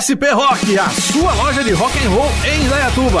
SP Rock, a sua loja de rock and roll em Indaiatuba.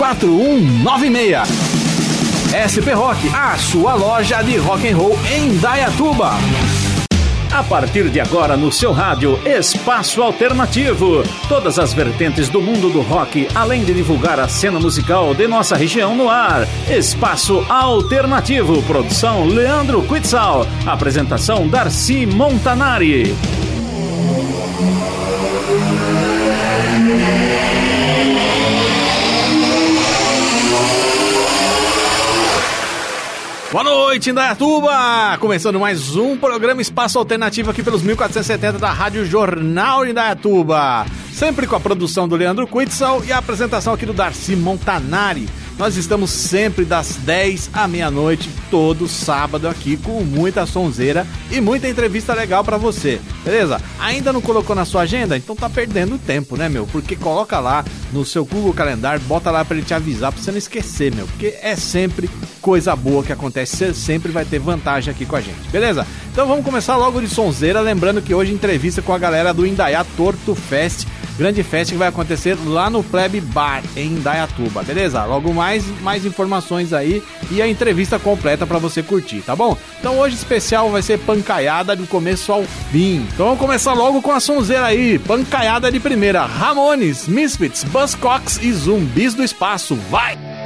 4196. SP Rock, a sua loja de rock and roll em Dayatuba. A partir de agora no seu rádio Espaço Alternativo. Todas as vertentes do mundo do rock, além de divulgar a cena musical de nossa região no ar. Espaço Alternativo. Produção Leandro Quitzal. Apresentação Darcy Montanari. Boa noite, Indaiatuba! Começando mais um programa Espaço Alternativo aqui pelos 1470 da Rádio Jornal Indaiatuba. Sempre com a produção do Leandro Quitzel e a apresentação aqui do Darcy Montanari. Nós estamos sempre das 10 à meia-noite, todo sábado aqui, com muita sonzeira e muita entrevista legal para você, beleza? Ainda não colocou na sua agenda? Então tá perdendo tempo, né, meu? Porque coloca lá no seu Google Calendar, bota lá para ele te avisar, pra você não esquecer, meu. Porque é sempre coisa boa que acontece, você sempre vai ter vantagem aqui com a gente, beleza? Então vamos começar logo de sonzeira, lembrando que hoje entrevista com a galera do Indaiá Torto Fest grande festa que vai acontecer lá no Plebe Bar em Dayatuba, beleza? Logo mais mais informações aí e a entrevista completa para você curtir, tá bom? Então hoje especial vai ser pancaiada do começo ao fim. Então vamos começar logo com a sonzeira aí, pancaiada de primeira, Ramones, Misfits, Buzzcocks e Zumbis do Espaço. Vai!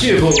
谢谢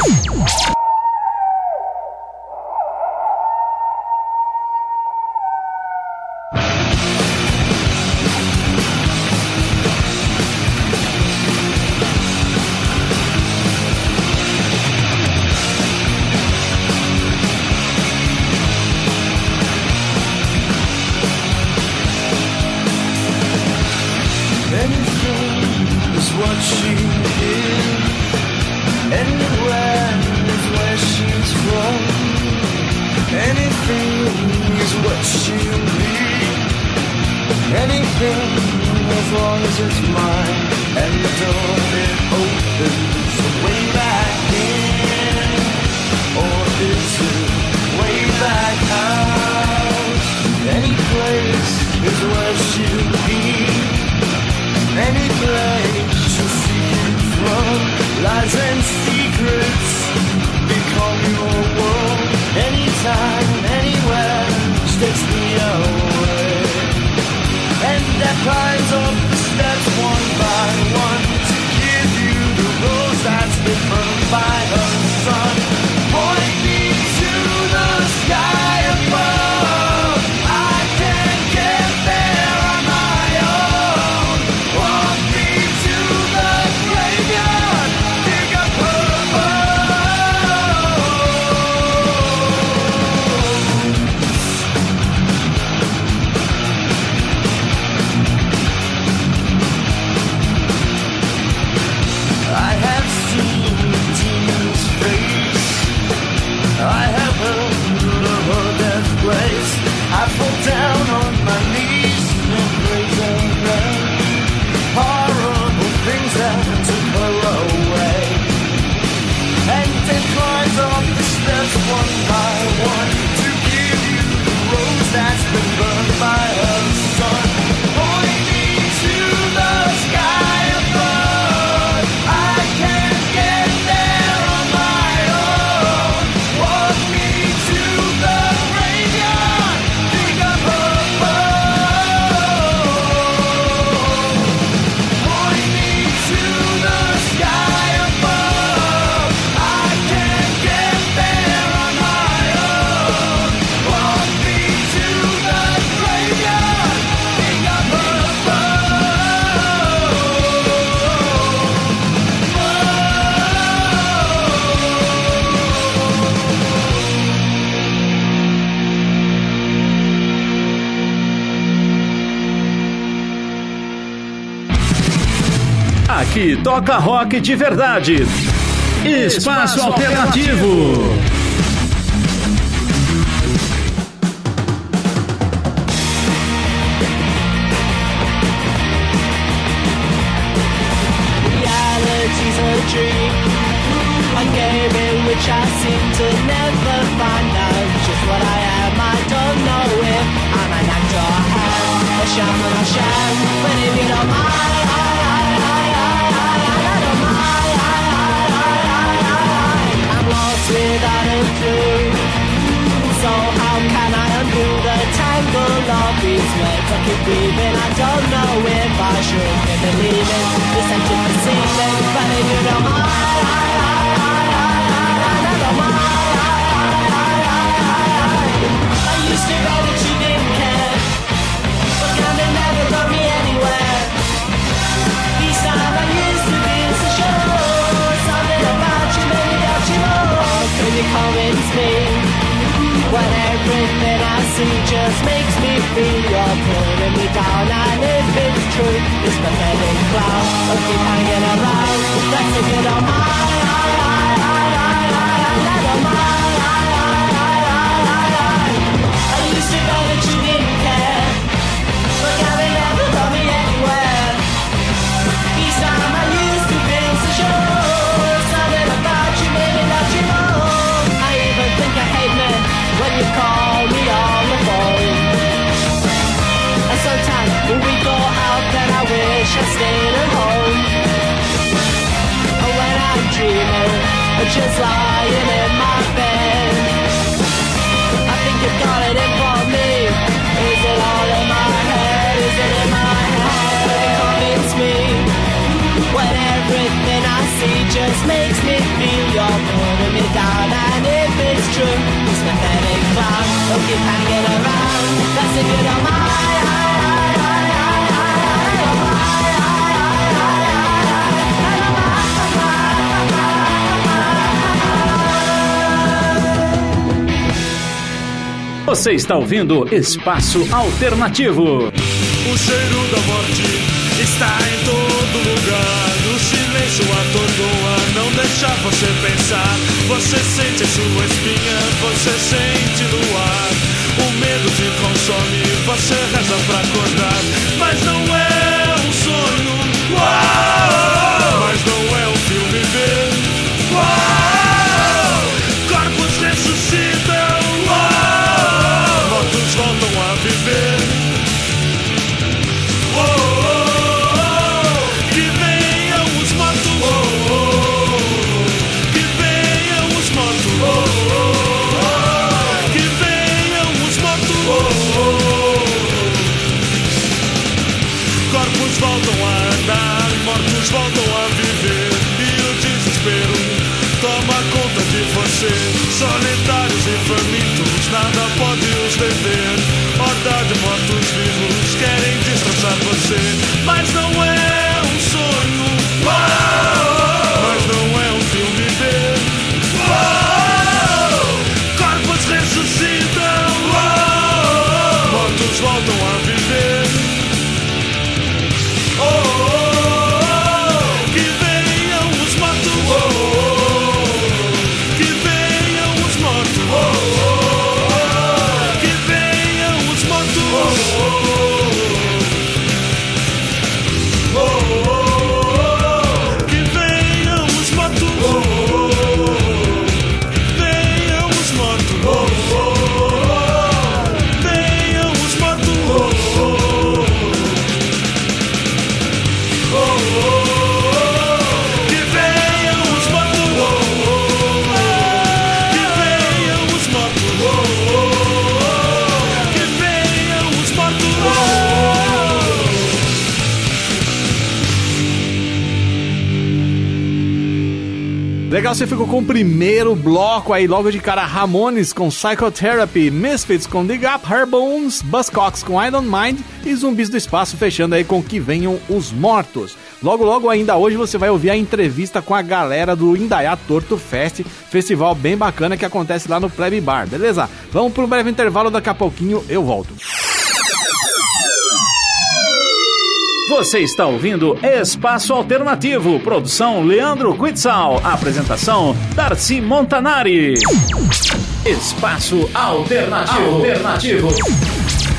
toca rock de verdade. Espaço Alternativo. just lying in my bed. I think you got it in for me. Is it all in my head? Is it in my head? It convince me when everything I see just makes me feel you're pulling me down. And if it's true, it's pathetic clown will keep hanging around. That's if you don't mind. Você está ouvindo Espaço Alternativo. O cheiro da morte está em todo lugar. O silêncio atordoa, não deixa você pensar. Você sente a sua espinha, você sente no ar. O medo te consome, você reza pra acordar. Mas não é um sonho, uau! Mas não é um filme ver, uau! vencer. Solitários e famintos, nada pode os deter. Horda de mortos vivos querem destroçar você, mas não é um sonho. Mas não é um filme ver Corpos ressuscitam, mortos voltam a Legal, você ficou com o primeiro bloco aí, logo de cara, Ramones com Psychotherapy, Misfits com Dig Up, Herbones, Buzzcocks com I Don't Mind e Zumbis do Espaço fechando aí com Que Venham os Mortos. Logo, logo ainda hoje você vai ouvir a entrevista com a galera do Indaiá Torto Fest, festival bem bacana que acontece lá no Plebe Bar, beleza? Vamos para um breve intervalo, daqui a pouquinho eu volto. Você está ouvindo Espaço Alternativo, produção Leandro Quitzal, apresentação Darcy Montanari. Espaço Alternativo. Alternativo.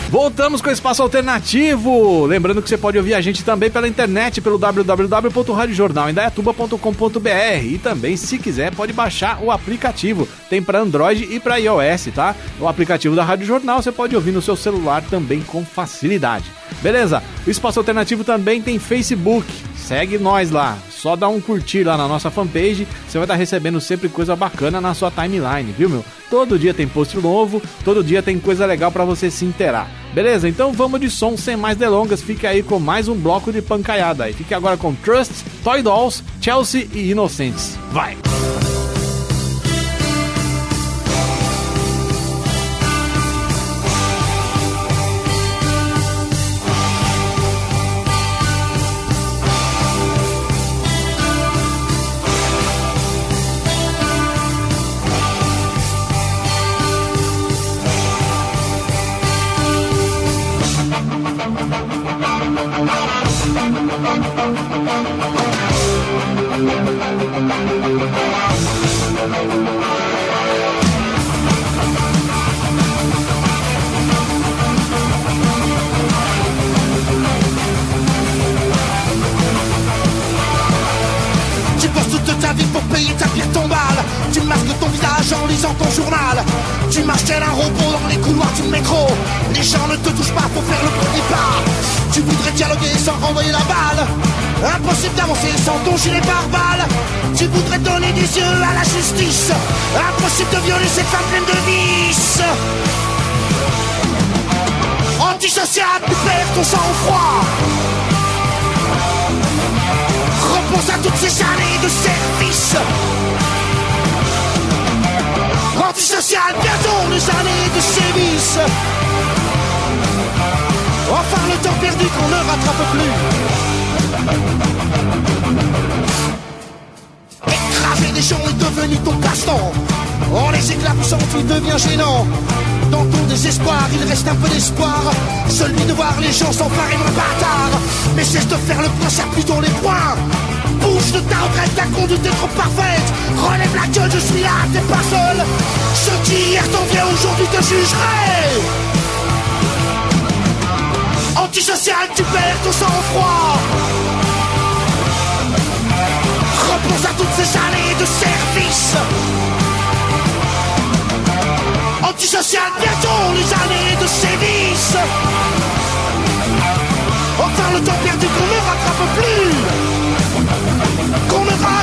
Voltamos com o Espaço Alternativo. Lembrando que você pode ouvir a gente também pela internet, pelo www.radiojornalindaiatuba.com.br e também, se quiser, pode baixar o aplicativo. Tem para Android e para iOS, tá? O aplicativo da Rádio Jornal você pode ouvir no seu celular também com facilidade. Beleza? O Espaço Alternativo também tem Facebook. Segue nós lá. Só dá um curtir lá na nossa fanpage. Você vai estar recebendo sempre coisa bacana na sua timeline, viu, meu? Todo dia tem post novo, todo dia tem coisa legal para você se inteirar. Beleza? Então vamos de som sem mais delongas. Fique aí com mais um bloco de pancaiada aí. Fique agora com Trust, Toy Dolls, Chelsea e Inocentes. Vai! Tu en lisant ton journal. Tu marches tel un robot dans les couloirs du métro. Les gens ne te touchent pas pour faire le premier pas. Tu voudrais dialoguer sans renvoyer la balle. Impossible d'avancer sans ton gilet pare-balles. Tu voudrais donner des yeux à la justice. Impossible de violer cette femme pleine de vices. Antisocial, tu perds ton sang-froid. Repense à toutes ces années de service Antisocial, bientôt les années de sévices. Enfin le temps perdu qu'on ne rattrape plus. Écraser des gens est devenu ton passe-temps. En les éclaboussant tu deviens gênant Dans ton désespoir il reste un peu d'espoir. Celui de voir les gens s'emparer d'un bâtard. Mais cesse de faire le point, serre plutôt les poings. Bouge de ta retraite, ta conduite est trop parfaite. Relève la gueule, je suis là, t'es pas seul. Ceux qui hier t'enviaient aujourd'hui te jugeraient Antisocial, tu perds ton sang-froid. Repense à toutes ces années de service Antisocial, bientôt les années de sévices. Enfin le temps perdu qu'on ne rattrape plus. Qu'on ne rattrape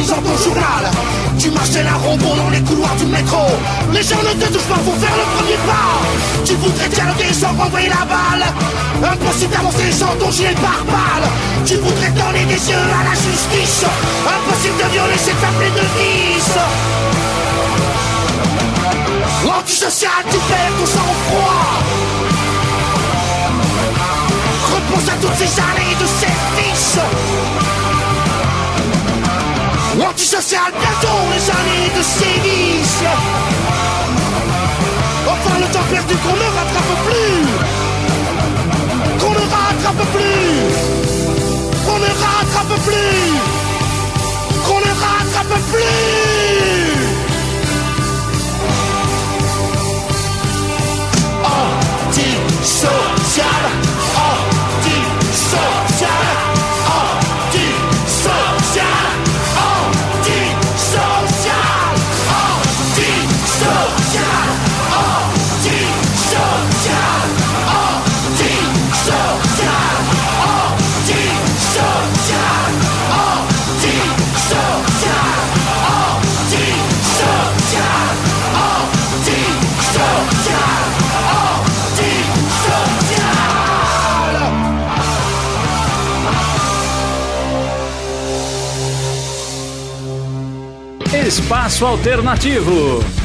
lisant ton journal. Tu tel un robot dans les couloirs du métro. Les gens ne te touchent pas, faut faire le premier pas. Tu voudrais dialoguer sans renvoyer la balle. Impossible d'avancer sans ton gilet pare-balles. Tu voudrais donner des yeux à la justice. Impossible de violer cette femme de vices. Antisocial, tu perds ton sang-froid. Repense à toutes ces années de service. Antisocial, bientôt les années de sévice. Enfin le temps perdu qu'on ne rattrape plus. Qu'on ne rattrape plus. Qu'on ne rattrape plus. Qu'on ne rattrape plus. Antisocial, antisocial, Espaço Alternativo.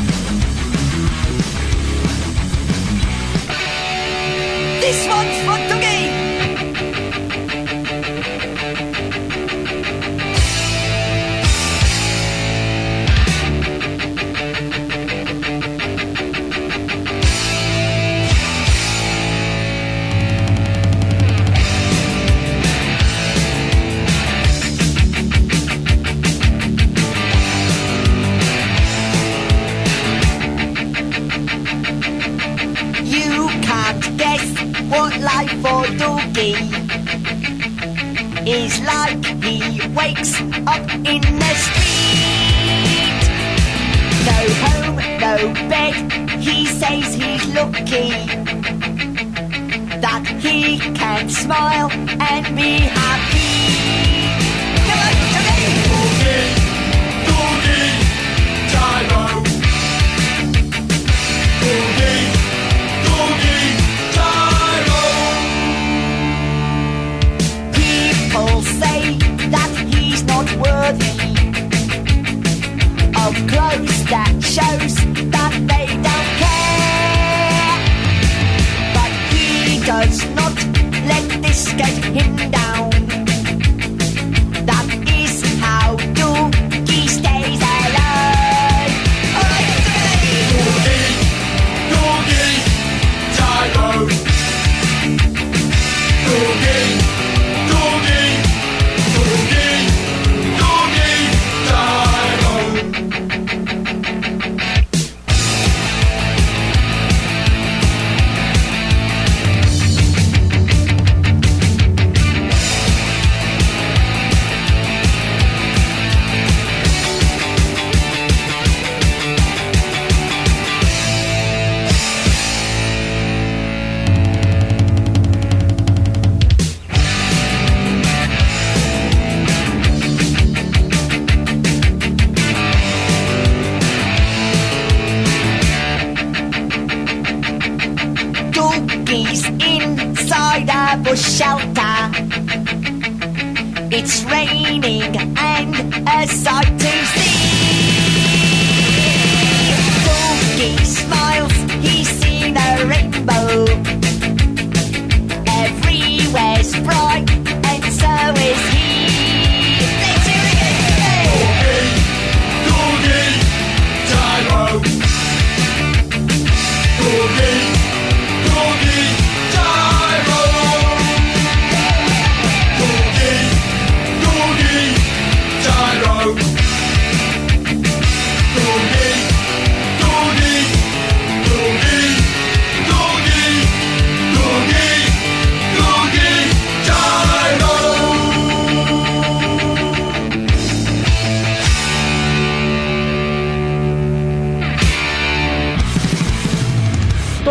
Like. He wakes up in the street. No home, no bed. He says he's lucky that he can smile and be happy. show S-I-U-N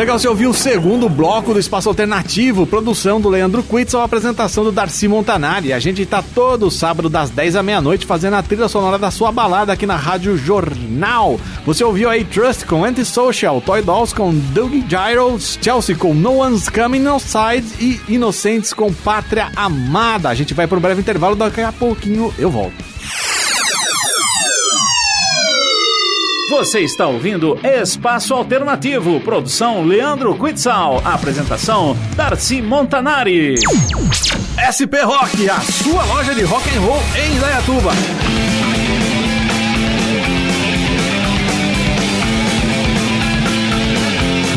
Legal, você ouviu o segundo bloco do Espaço Alternativo, produção do Leandro Quitzel, apresentação do Darcy Montanari. A gente tá todo sábado das 10 à meia-noite fazendo a trilha sonora da sua balada aqui na Rádio Jornal. Você ouviu aí Trust com Antisocial, Toy Dolls com Doug Gyros, Chelsea com No One's Coming Outside e Inocentes com Pátria Amada. A gente vai pro breve intervalo, daqui a pouquinho eu volto. Você está ouvindo Espaço Alternativo, produção Leandro Quitzal, apresentação Darcy Montanari. SP Rock, a sua loja de rock and roll em Indaiatuba.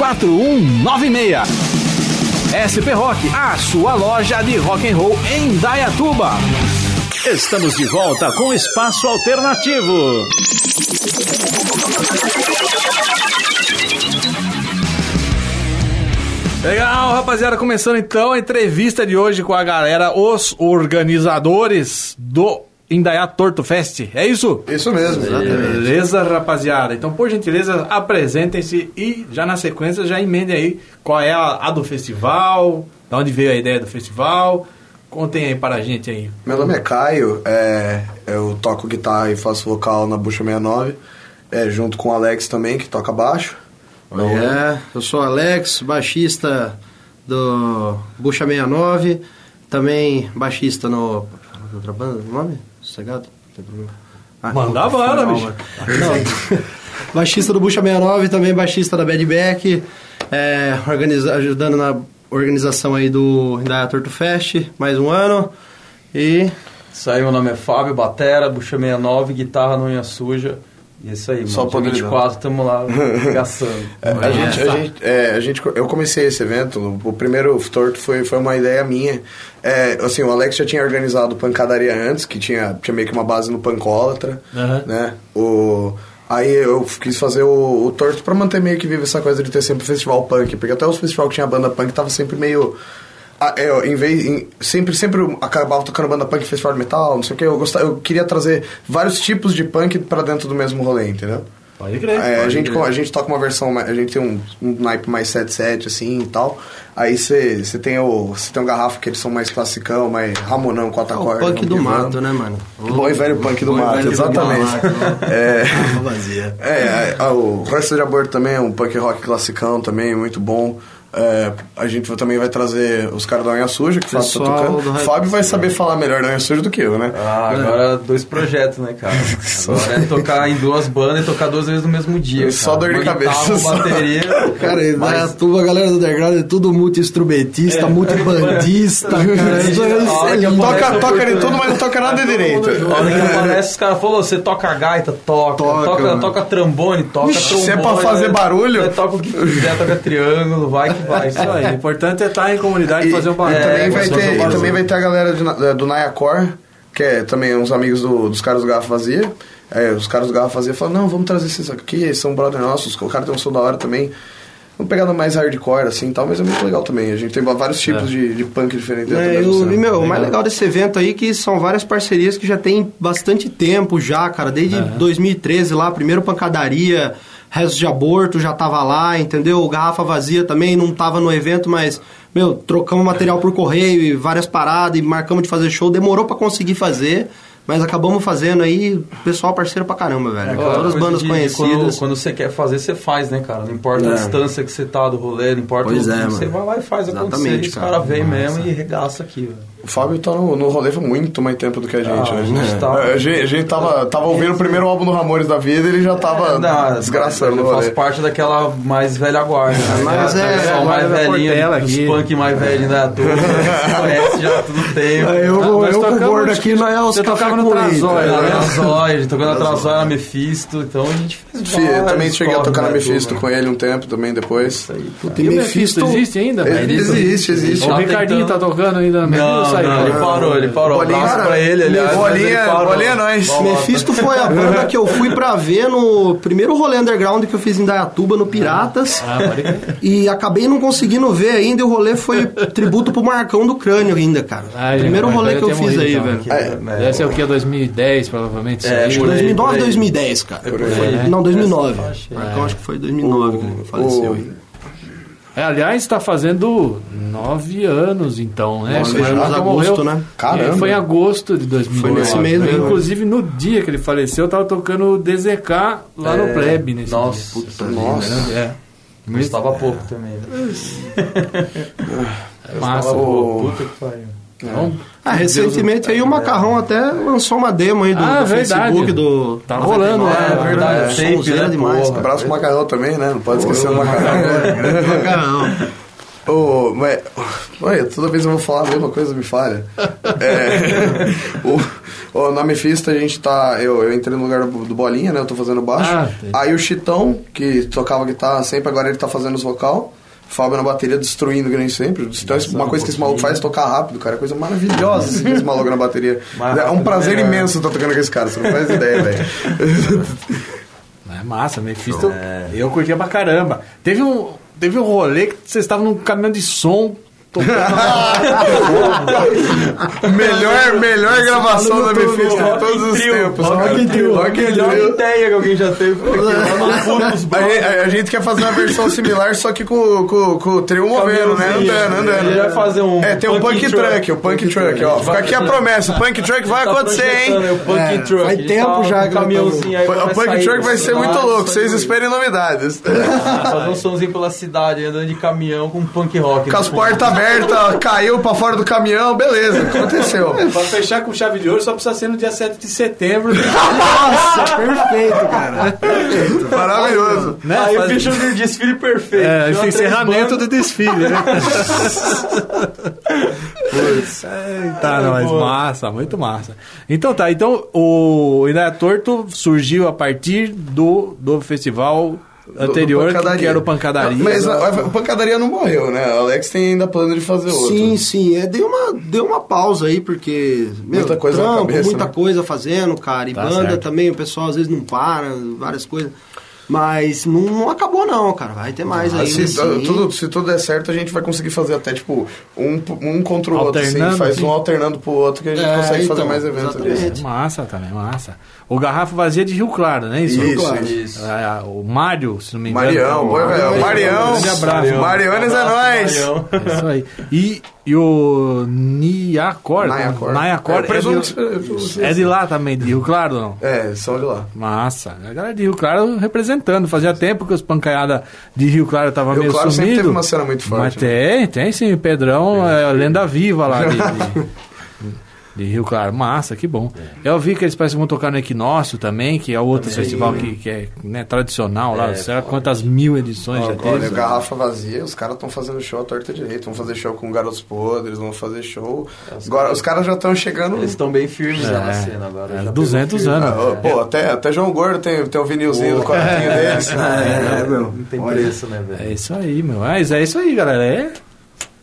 4196. SP Rock, a sua loja de rock and roll em Dayatuba. Estamos de volta com Espaço Alternativo. Legal, rapaziada, começando então a entrevista de hoje com a galera, os organizadores do Indaiá Torto Fest. É isso? Isso mesmo, Beleza, rapaziada. Então, por gentileza, apresentem-se e já na sequência já emendem aí qual é a, a do festival, de onde veio a ideia do festival. Contem aí para a gente aí. Meu nome é Caio, é, eu toco guitarra e faço vocal na Bucha 69, é, junto com o Alex também, que toca baixo. É, eu sou Alex, baixista do Bucha 69, também baixista no. Outra banda, o nome? Sossegado? Não tem problema. Ah, Manda a foi banda, mal, bicho. Não, baixista do Bucha 69, também baixista da Bad Back, é, organiza- ajudando na organização aí do Indaiá Torto Fest, mais um ano. E Isso aí, meu nome é Fábio Batera, Bucha 69, guitarra no Unha Suja. E isso aí, Só mano. Poderia 24 estamos lá gaçando. É, a gente, a gente, é, a gente, eu comecei esse evento, o primeiro torto foi, foi uma ideia minha. É, assim, o Alex já tinha organizado pancadaria antes, que tinha, tinha meio que uma base no Pancólatra, Aham. né? O, aí eu quis fazer o, o torto pra manter meio que viva essa coisa de ter sempre festival punk, porque até os festivais que tinha banda punk tava sempre meio... ah, é, em vez, em- sempre, sempre acabava tocando banda punk, festival de metal, não sei o que. Eu, gostava, eu queria trazer vários tipos de punk pra dentro do mesmo rolê, entendeu? Pode crer. É, a, gente, a gente toca uma versão, a gente tem um, um naipe mais 7-7 assim e tal. Aí você tem o. Você tem um garrafa que eles são mais classicão, mais Ramonão, quatro é o acordes. punk do mato, né, mano? Bom e velho punk do mato, velho do exatamente. mato. É. É, é, o Resto de Aborto também é um punk rock classicão também, muito bom. É, a gente também vai trazer os caras da Unha Suja, que o Fábio tá tocando. Fábio vai saber falar melhor da Unha Suja do que eu, né? Ah, agora dois projetos, né, cara? Agora é tocar em duas bandas e tocar duas vezes no mesmo dia. Só cara. dor de cabeça, guitarra, só. bateria. Cara, e Mas- Dayatuba, a galera do underground é tudo multi-instrumentista, multi-bandista, cara. É A hora que excelente. aparece Toca, de oportunidade. tudo, mas não toca nada direito. A hora que aparece, os caras falam, você toca gaita, toca. Toca, Toca, toca, trombone, toca Ixi, trombone. se é pra fazer né? barulho? Toca o que quiser, toca triângulo, vai vai. Isso aí. O importante é estar em comunidade e fazer um e barulho. também, É, vai fazer ter, um e barulho. também vai ter a galera de do Nayacor, que é também uns amigos do- dos caras do Garrafa Vazia. É, os caras do Garrafa Vazia falam, não, vamos trazer esses aqui, eles são brother nossos, o cara tem um som da hora também. Vamos pegar no mais hardcore, assim e tal, mas é muito legal também. A gente tem vários tipos de, de punk diferentes dentro É, e, o, e, meu, o mais legal desse evento aí é que são várias parcerias que já tem bastante tempo já, cara. Desde 2013 lá, primeiro Pancadaria, Resto de Aborto já tava lá, entendeu? Garrafa Vazia também não tava no evento, mas, meu, trocamos material por correio e várias paradas e marcamos de fazer show. Demorou pra conseguir fazer, mas acabamos fazendo aí. Pessoal parceiro pra caramba, velho. Aquela Todas as bandas de- conhecidas. Quando, quando você quer fazer, você faz, né, cara? Não importa a É. distância que você tá do rolê, não importa Pois o é, você mano. vai lá e faz acontecer. Exatamente, os cara. caras vêm mesmo e regaça aqui, velho. O Fábio tá no, no rolê há muito mais tempo do que a gente, Ah, né? a gente tá- A gente, a gente tava, tava ouvindo o primeiro álbum do Ramones da vida e ele já tava Não, desgraçando o faço parte daquela mais velha guarda. Né? Mas é, o pessoal a mais Portela os aqui. punk mais velhinho da turma. conhece já há tudo tempo. É, eu, Ah, eu, eu o gordo aqui não é os você tocava no tá né? Trazóia, a gente tocou na Trazóia, na Mephisto, então a gente fez Fi- eu vários também cheguei a tocar na da Mephisto com ele um tempo também depois. Isso aí. Puta, E o Mephisto existe ainda? Velho? existe, existe. O Tá Ricardinho tentando- tá tocando ainda na Mephisto Não, saiu? não, ele parou, ele parou. Bolinha, Abraço cara, pra ele, aliás. mas ele bolinha- parou. bolinha é lá. Mephisto foi a banda que eu fui pra ver no primeiro rolê underground que eu fiz em Dayatuba, no Piratas. Ah, pode. E acabei não conseguindo ver ainda, e o rolê foi tributo pro Marcão do Crânio ainda, cara. Ah, primeiro rolê que eu fiz morrido, aí, então. velho. É, Deve ser o que? 2010, provavelmente. É, por aí. 2009, por aí. 2010, cara. Não, 2009. Essa faixa aí. Marcão acho que foi 2009 que ele faleceu. É, aliás, está fazendo nove anos, então, né? Já Marcão agosto, né? Caramba. É, Foi em agosto de 2009. Foi nesse mesmo. Inclusive, no dia que ele faleceu, eu tava tocando o DZK lá no É, Pleb. Nesse nossa, dia. puta Nossa. É. Gostava pouco também. Né? Massa. O- Puta que pariu. Então, Ah, recentemente aí o Macarrão até lançou uma demo aí do, Ah, do. Facebook do. Tá rolando lá, É, é verdade. Sonzeira Tape, né, demais, porra. Abraço pro Macarrão também, né? Não pode esquecer do Macarrão. Macarrão. Ô, mas, olha, toda vez eu vou falar a mesma coisa, me falha. É, o, o, na Mephisto a gente tá. Eu, eu entrei no lugar do, do Bolinha, né? Eu tô fazendo baixo. Ah. Aí o Chitão, que tocava guitarra sempre, agora ele tá fazendo os vocal. Fábio na bateria destruindo, que nem sempre. Então, isso- uma coisa que esse maluco faz é tocar rápido, cara. É coisa maravilhosa assim, esse maluco na bateria. É um prazer melhor. imenso estar tocando com esse cara, você não faz ideia, velho. É massa, Mephisto. Eu curtia pra caramba. Teve um, teve um rolê que vocês estavam num caminhão de som. Melhor, melhor gravação da Mephisto de todos os tempos. Rock in Trio. Rock in Melhor Trio. ideia que alguém já teve dos A gente, a- a gente quer fazer uma versão similar, só que com, com, com o trio movendo, né? Andando, andando. Ele vai fazer um É, tem o punk Punk truck. Truck, o Punk Truck, ó. Fica aqui a promessa, o Punk Truck vai Tá acontecer, é hein? o Punk É, Truck. faz tempo tá já que O Punk Truck vai ser muito louco, vocês esperem novidades. Fazer um somzinho pela cidade, andando de caminhão com punk rock. Com as portas abertas, caiu pra fora do caminhão, beleza, aconteceu. Pra fechar com chave de ouro só precisa ser no dia 7 de setembro. Nossa, perfeito, cara. Maravilhoso. Né? Aí Faz- fecha o desfile perfeito. É, esse encerramento do desfile, né? tá, não, mas massa, muito massa. Então tá, então o Ideia Torto surgiu a partir do, do festival anterior, Do- do que era o Pancadaria. Mas a, a Pancadaria não morreu, né? O Alex tem ainda plano de fazer outro. Sim, sim. É, deu, uma, deu uma pausa aí, porque. Meu, Muita coisa trampo, cabeça, muita né? coisa fazendo, cara. E Tá banda certo. também, o pessoal às vezes não para, várias coisas. Mas não, não acabou, não, cara. Vai ter mais Ah, ainda. se, sim. tudo, se tudo der certo, a gente vai conseguir fazer até, tipo, um, um contra o outro, assim. Faz assim. um alternando pro outro que a gente É, consegue então, fazer mais eventos ali. exatamente. É massa também, massa. O Garrafa Vazia de Rio Claro, né? Isso, Isso, Claro. Isso. Ah, o Mário, se não me engano. Marião, o oi, velho. Marião. Grande abraço. Mariones é nóis. Marião. É Isso aí. E, e o Niacor, Nayacor. Nayacor É, é, de, é de lá também, de Rio Claro, não? É, são de lá. Massa. A galera de Rio Claro representando. Fazia tempo que os pancaiada de Rio Claro estavam Rio meio Claro sempre sumido. teve uma cena muito forte, Mas né? tem, tem sim. Pedrão é lenda viva lá de, de- de Rio Claro. Massa, que bom. Eu vi que eles parecem que vão tocar no Equinócio também, que é outro festival que, que é né, tradicional lá. Sei lá quantas mil edições já Olha, teve. garrafa vazia, os caras estão fazendo show à torta direito. Vão fazer show com Garotos Podres, vão fazer show. Agora, os caras já estão chegando. Eles estão bem firmes já na É, cena agora. é, já 200 pegou anos. Ah, pô, até, até João Gordo tem, tem um vinilzinho do quartinho deles. É, meu. Não tem preço, né, velho? É isso aí, meu. Mas é isso aí, galera. É,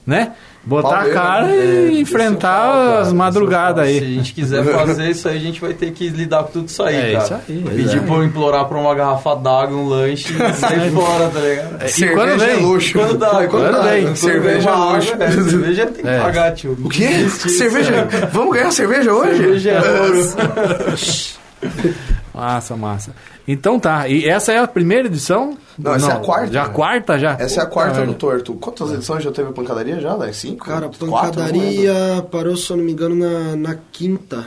né? Botar a Palmeira, cara É, e enfrentar descer o pau, as cara, madrugadas pau. Se a aí. gente quiser fazer isso aí, a gente vai ter que lidar com tudo isso aí, É cara. isso aí. Pedir pra eu implorar pra uma garrafa d'água, um lanche e sair fora, tá ligado? E Cerveja quando é vem? luxo. Quando dá, quando, Quando dá. vem. Quando Cerveja vem uma é água, luxo. é, cerveja tem que É. pagar, tio. O quê? Cerveja? Vamos ganhar cerveja hoje? Cerveja é ouro. Massa, massa. Então tá. E essa é a primeira edição? Não, essa é a quarta. Já a quarta já? Essa é a quarta do torto. Quantas edições já teve a pancadaria já, Alex? Cinco? Cara, Quatro? Não pancadaria parou, se eu não me engano, na, na quinta.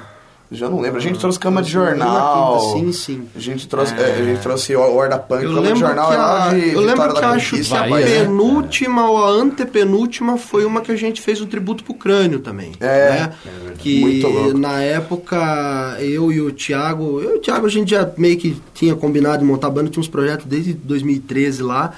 Já não lembro. A gente trouxe cama de Na jornal. sim, sim. A gente trouxe, é, a gente trouxe o Horda Punk, Eu cama de jornal que é a, de eu lembro que acho que a penúltima ou a antepenúltima foi uma que a gente fez o tributo pro crânio também. É, né? que Muito louco. na época eu e o Thiago, eu e o Thiago a gente já meio que tinha combinado de montar banda, tinha uns projetos desde 2013 lá.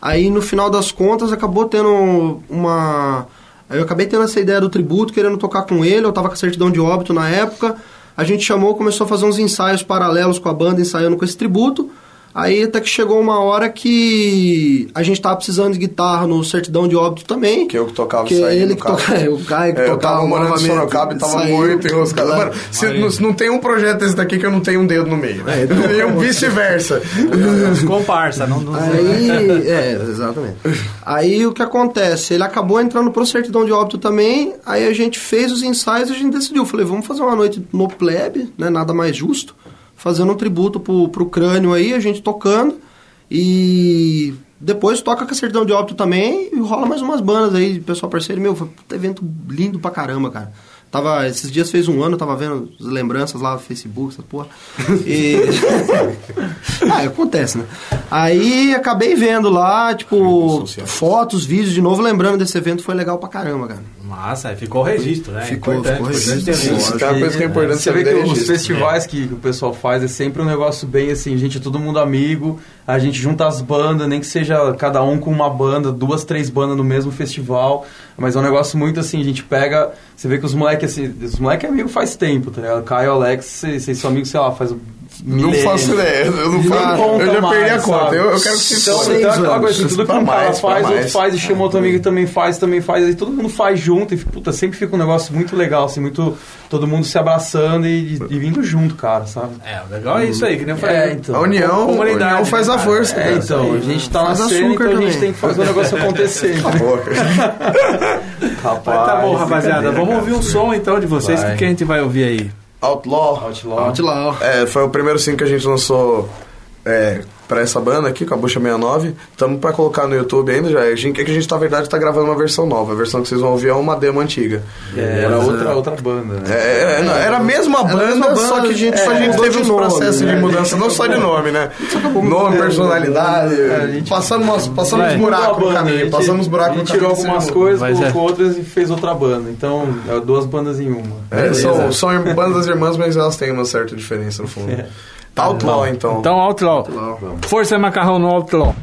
Aí no final das contas acabou tendo uma. aí Eu acabei tendo essa ideia do tributo, querendo tocar com ele, eu tava com a certidão de óbito na época. A gente chamou, começou a fazer uns ensaios paralelos com a banda, ensaiando com esse tributo. Aí até que chegou uma hora que a gente tava precisando de guitarra no certidão de óbito também. Que eu que tocava Que isso é aí, ele no que caso. toca, é, o Caio que É, eu tocava tava morando em. Sorocaba e tava aí. muito enroscado. Mano, se, não, se não tem um projeto desse daqui que eu não tenho um dedo no meio. e um vice-versa. Comparsa, não, não Aí, é, exatamente. Aí o que acontece? Ele acabou entrando pro certidão de óbito também, aí a gente fez os ensaios e a gente decidiu. Falei, vamos fazer uma noite no plebe, né? Nada mais justo. Fazendo um tributo pro, pro crânio aí, a gente tocando. E depois toca com a certidão de óbito também e rola mais umas bandas aí, pessoal parceiro. Meu, foi um evento lindo pra caramba, cara. Tava, esses dias fez um ano, tava vendo as lembranças lá no Facebook, essa porra. E... ah, acontece, né? Aí acabei vendo lá, tipo, fotos, vídeos de novo, lembrando desse evento, foi legal pra caramba, cara. Massa, ficou o registro, né? Ficou, importante, ficou registro. Isso, cara, coisa que é importante Você vê que é os registro. festivais que, que o pessoal faz é sempre um negócio bem assim, gente, todo mundo amigo, a gente junta as bandas, nem que seja cada um com uma banda, duas, três bandas no mesmo festival, mas é um negócio muito assim, a gente pega, você vê que os moleques, assim, os moleques é amigo faz tempo, tá ligado? Caio Alex, vocês vocês são amigos, sei lá, faz Não faço ideia, eu não faço, eu já conta perdi a mais, conta. Eu, eu quero que se Então, então é assim, tudo que um cara mais, faz, outro mais. faz, e chama outro amigo que também faz, também faz, aí todo mundo faz junto, e puta, sempre fica um negócio muito legal, assim, muito. Todo mundo se abraçando e, e vindo junto, cara, sabe? É, o legal é isso aí, que nem eu falei. É, então. A união, a união faz né, a cara? força. É, cara. então, a gente tá na Faz cena, açúcar então a gente também. tem que fazer o negócio acontecer. Tá cara. Rapaz, tá bom, rapaziada. Vamos ouvir um som então de vocês. O que a gente vai ouvir aí? Outlaw. Outlaw. Outlaw. É, foi o primeiro single que a gente lançou é, pra essa banda aqui, com a Bucha 69. Estamos pra colocar no YouTube ainda. Já. A gente, é que a gente, na verdade, tá gravando uma versão nova. A versão que vocês vão ouvir é uma demo antiga. É, era outra, outra banda, né? É, é, não, era a mesma banda, mesma banda, só que a gente, é, a gente teve nome, processos né? de mudança, não só de nome, né? Nome, personalidade, gente- Vai. uns buracos Mudou no a banda, a caminho, gente- passando uns buracos A no gente caminho. tirou algumas coisas, é. colocou outras e fez outra banda. Então, é duas bandas em uma. É, são, são bandas irmãs, mas elas têm uma certa diferença no fundo. Outlaw, então. Então, Outlaw. Força Macarrão no Outlaw.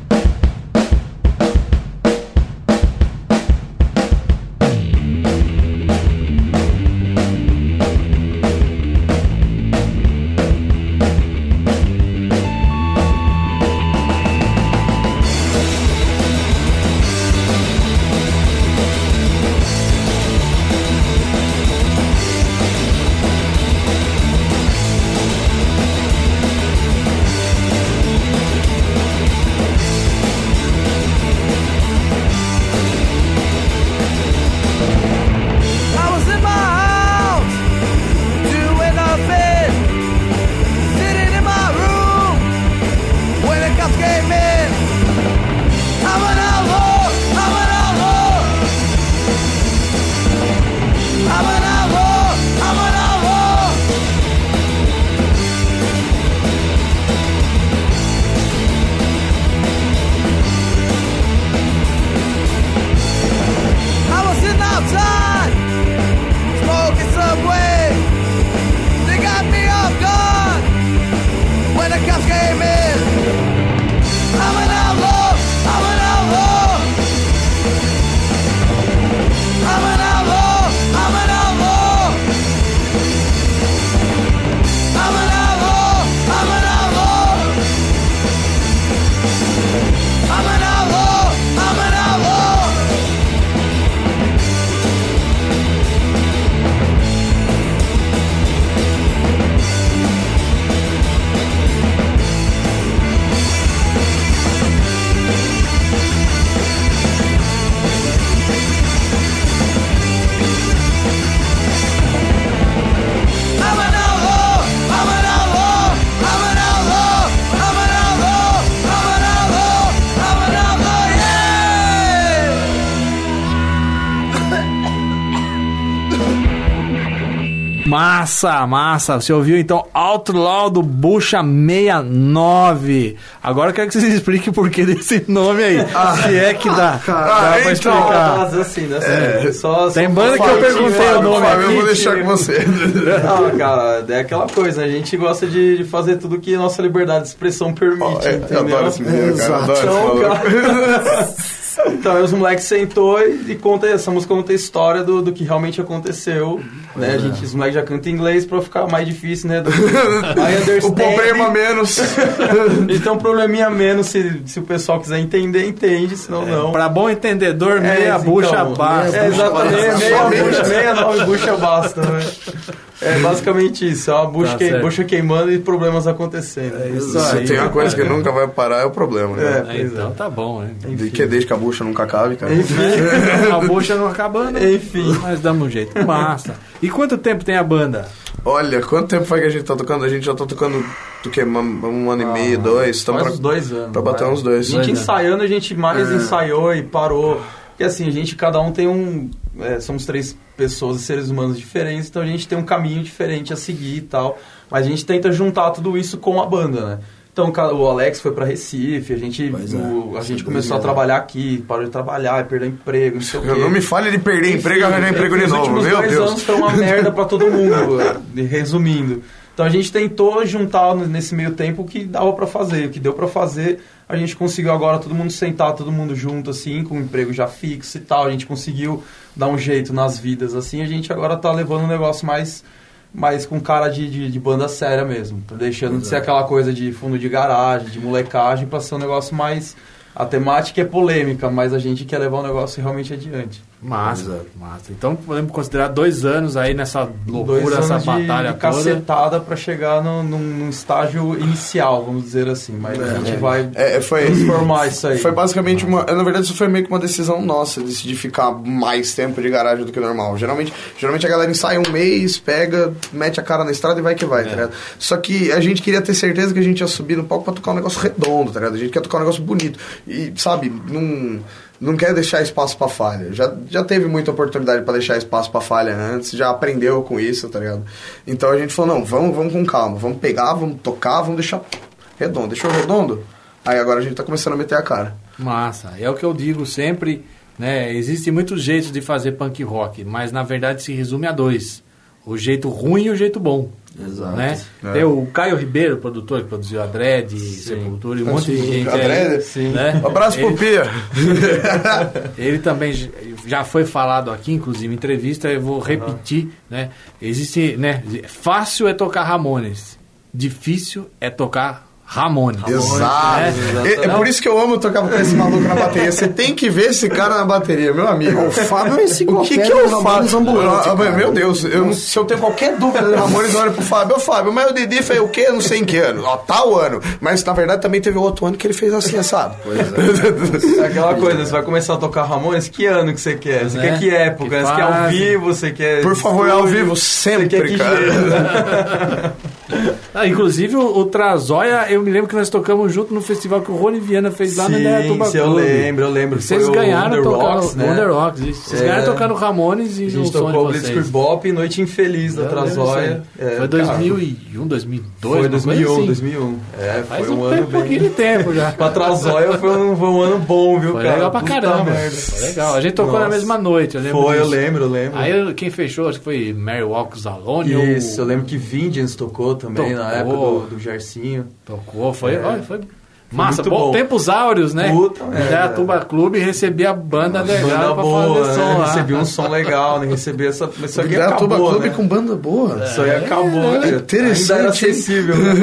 Massa, massa. Você ouviu então Outlaw do Bucha 69. Agora eu quero que vocês expliquem o porquê desse nome aí. Se é que dá. dá pra então, explicar. Mas assim, né? assim, só, Tem só banda que eu perguntei o nome Fábio, eu aqui. vou deixar com você. Ah, cara, é aquela coisa, a gente gosta de, de fazer tudo que nossa liberdade de expressão permite, É, eu adoro esse menino, cara. eu Adoro Então, cara, então, os moleques sentou e, e conta essa música conta a história do, do que realmente aconteceu, né? A gente, os moleques já cantam em inglês pra ficar mais difícil, né? Do. O problema menos. Então, probleminha menos, se, se o pessoal quiser entender, entende, senão não. Pra bom entendedor, É, meia então, bucha basta. É, exatamente, meia, bucha, meia. meia nove bucha basta, né? É basicamente isso, é uma bucha, Tá que- bucha queimando e problemas acontecendo. É isso Se aí. tem uma coisa que nunca vai parar, é o problema, né? É. É, então tá bom, né? De que desde que a bucha nunca acabe, cara. A bucha não acabando. Enfim. Mas damos um jeito. Massa. E quanto tempo tem a banda? Olha, quanto tempo faz que a gente tá tocando? A gente já tá tocando do que? Um, um ano e meio, dois? Estamos pra, uns dois anos. pra bater vai. uns dois. A gente Dois ensaiando, a gente mais ensaiou e parou. Porque assim, a gente, cada um tem um. é, somos três pessoas e seres humanos diferentes, então a gente tem um caminho diferente a seguir e tal. Mas a gente tenta juntar tudo isso com a banda, né? Então o Alex foi pra Recife, a gente, é. o- a gente começou a trabalhar aqui, parou de trabalhar, perdeu emprego, não sei o quê. Não me fale de perder emprego e arranjar emprego de Os novo, últimos meu dois Deus. anos foi uma merda pra todo mundo, resumindo. Então a gente tentou juntar nesse meio tempo o que dava pra fazer, o que deu pra fazer. A gente conseguiu agora todo mundo sentar, todo mundo junto, assim, com um emprego já fixo e tal. A gente conseguiu dar um jeito nas vidas, assim. A gente agora tá levando um negócio mais, mais com cara de, de, de banda séria mesmo. Tá deixando de ser aquela coisa de fundo de garagem, de molecagem, pra ser um negócio mais... A temática é polêmica, mas a gente quer levar o negócio realmente adiante. Massa, massa. Então podemos considerar dois anos aí nessa loucura, Dois essa anos de, batalha de toda. cacetada pra chegar no, num, num estágio inicial, vamos dizer assim. Mas a gente vai É, foi, transformar isso aí. Foi basicamente uma. Na verdade, isso foi meio que uma decisão nossa, decidir ficar mais tempo de garagem do que o normal. Geralmente, geralmente a galera ensaia um mês, pega, mete a cara na estrada e vai que vai, tá ligado? Só que a gente queria ter certeza que a gente ia subir no palco pra tocar um negócio redondo, tá ligado? A gente quer tocar um negócio bonito. E, sabe, não. Não quer deixar espaço pra falha. Já, já teve muita oportunidade pra deixar espaço pra falha antes, já aprendeu com isso, tá ligado? Então a gente falou, não, vamos, vamos com calma, vamos pegar, vamos tocar, vamos deixar redondo. Deixou redondo? Aí agora a gente tá começando a meter a cara. Massa. É o que eu digo sempre, né? Existem muitos jeitos de fazer punk rock, mas na verdade se resume a dois. O jeito ruim e o jeito bom. Exato. Né? É. Tem o Caio Ribeiro, produtor que produziu a Dread, Sepultura e um monte de gente a aí. Dread? Sim. Né? Um abraço ele, pro Pia. ele também já foi falado aqui, inclusive em entrevista, eu vou repetir, né? Existe, né? Fácil é tocar Ramones, difícil é tocar Ramones. Exato. né? É, é por isso que eu amo tocar com esse maluco na bateria. Você tem que ver esse cara na bateria, meu amigo. O Fábio é O que, que eu do Ramones faço? ambulante, Ah, meu Deus, eu se eu tenho qualquer dúvida de Ramones, eu olho pro Fábio. Ô Fábio, mas o Didi fez o quê? Não sei em que ano. Ó, tal ano. Mas na verdade também teve outro ano que ele fez assim, sabe? É aquela coisa, você vai começar a tocar Ramones, que ano que você quer? Você Né? quer que época? Que você quer ao fase? vivo? Você quer... Por favor, ao estúdio? vivo, Você quer sempre, que cara. jeito? Ah, inclusive o, o Trazóia, eu me lembro que nós tocamos junto no festival que o Rony Viana fez lá no Indaiatuba Sim, sim, eu lembro, eu lembro. Vocês ganharam tocando Rocks, né? no Under Rocks, isso. Vocês É. ganharam tocando Ramones e A no gente som de tocou. Blitzkrieg Bop, Noite Infeliz da Eu lembro Trazóia. É, Foi cara, 2001, 2002, Foi uma coisa 2001, assim. 2001. É, Faz foi um, um ano bem... pouquinho de tempo já. Pra Trazóia foi um, foi um ano bom, viu, Foi cara? legal pra Puta caramba. merda. Foi legal. A gente tocou na Nossa. mesma noite, eu lembro Foi, eu disso. lembro, eu lembro. Aí quem fechou, acho que foi Mary Walks Alone. Isso, eu lembro que Vengeance tocou também na época Tocou. do, do Gersinho. Tocou, foi, É. olha, foi massa. muito Bom, bom. tempos áureos, né? Puta merda. Indaiatuba Clube recebia a banda legal Banda pra boa, fazer som né? lá. Recebi um som legal, né? Recebi essa. Isso aqui acabou, Clube né? com banda boa. Isso aí acabou, né? interessante, Ainda era acessível, né?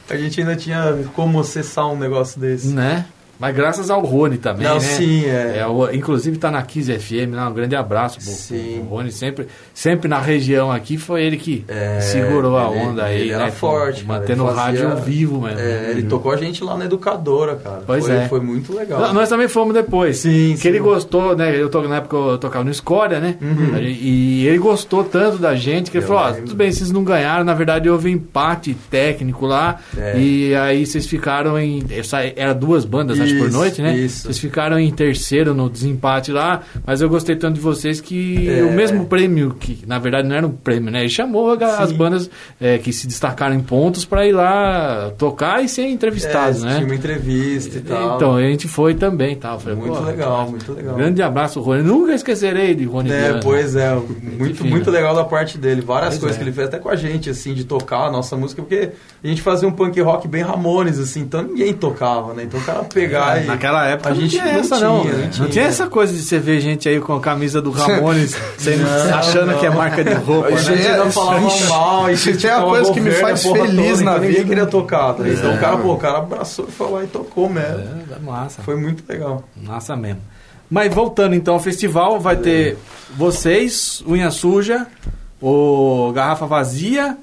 A gente ainda tinha como acessar um negócio desse. Né? Mas graças ao Rony também, Não, né? sim, é. o- inclusive tá na Kiss FM, lá, um grande abraço pro, Sim. pro Rony. Sempre, sempre na região aqui foi ele que É, segurou a ele- onda aí, ele era né? forte, cara, Mantendo ele o rádio fazia- vivo mesmo. É, ele tocou a gente lá na educadora, cara. Pois foi, é. Foi muito legal. Não, Nós também fomos depois. Sim, Que ele gostou, né? Eu to, na época eu tocava no Escória, né? Uhum. E ele gostou tanto da gente que ele Eu falou: ó, tudo bem, vocês não ganharam. Na verdade, houve empate técnico lá. É. E aí vocês ficaram em. Essa, era duas bandas, acho, por Isso, noite, né? isso. Vocês ficaram em terceiro no desempate lá. Mas eu gostei tanto de vocês que É. o mesmo prêmio, que na verdade não era um prêmio, né? Ele chamou as bandas é, que se destacaram em pontos pra ir lá tocar e ser entrevistados, é, né? Tinha uma entrevista e tal. Então, a gente foi também, tal. Falei, muito legal, muito legal. Grande abraço, Rony. Nunca esquecerei de Rony É, Viana. pois é, muito, muito legal da parte dele. Várias Pois coisas é. que ele fez até com a gente, assim, de tocar a nossa música, porque a gente fazia um punk rock bem Ramones, assim, então ninguém tocava, né? Então o cara pegar Naquela época a gente não tinha não essa, tinha, não. não Não tinha. tinha essa coisa de você ver gente aí com a camisa do Ramones sendo- Não, achando não. que é marca de roupa, A né? gente ainda É, falava ixi, mal tem criticava uma coisa que me faz a feliz toda, na então ninguém vida. queria tocar, tá? Então É. o cara, pô, o cara abraçou e foi lá e tocou mesmo. É, massa. Foi muito legal. Massa mesmo. Mas voltando então ao festival, vai ter vocês, Unha Suja, o Garrafa Vazia,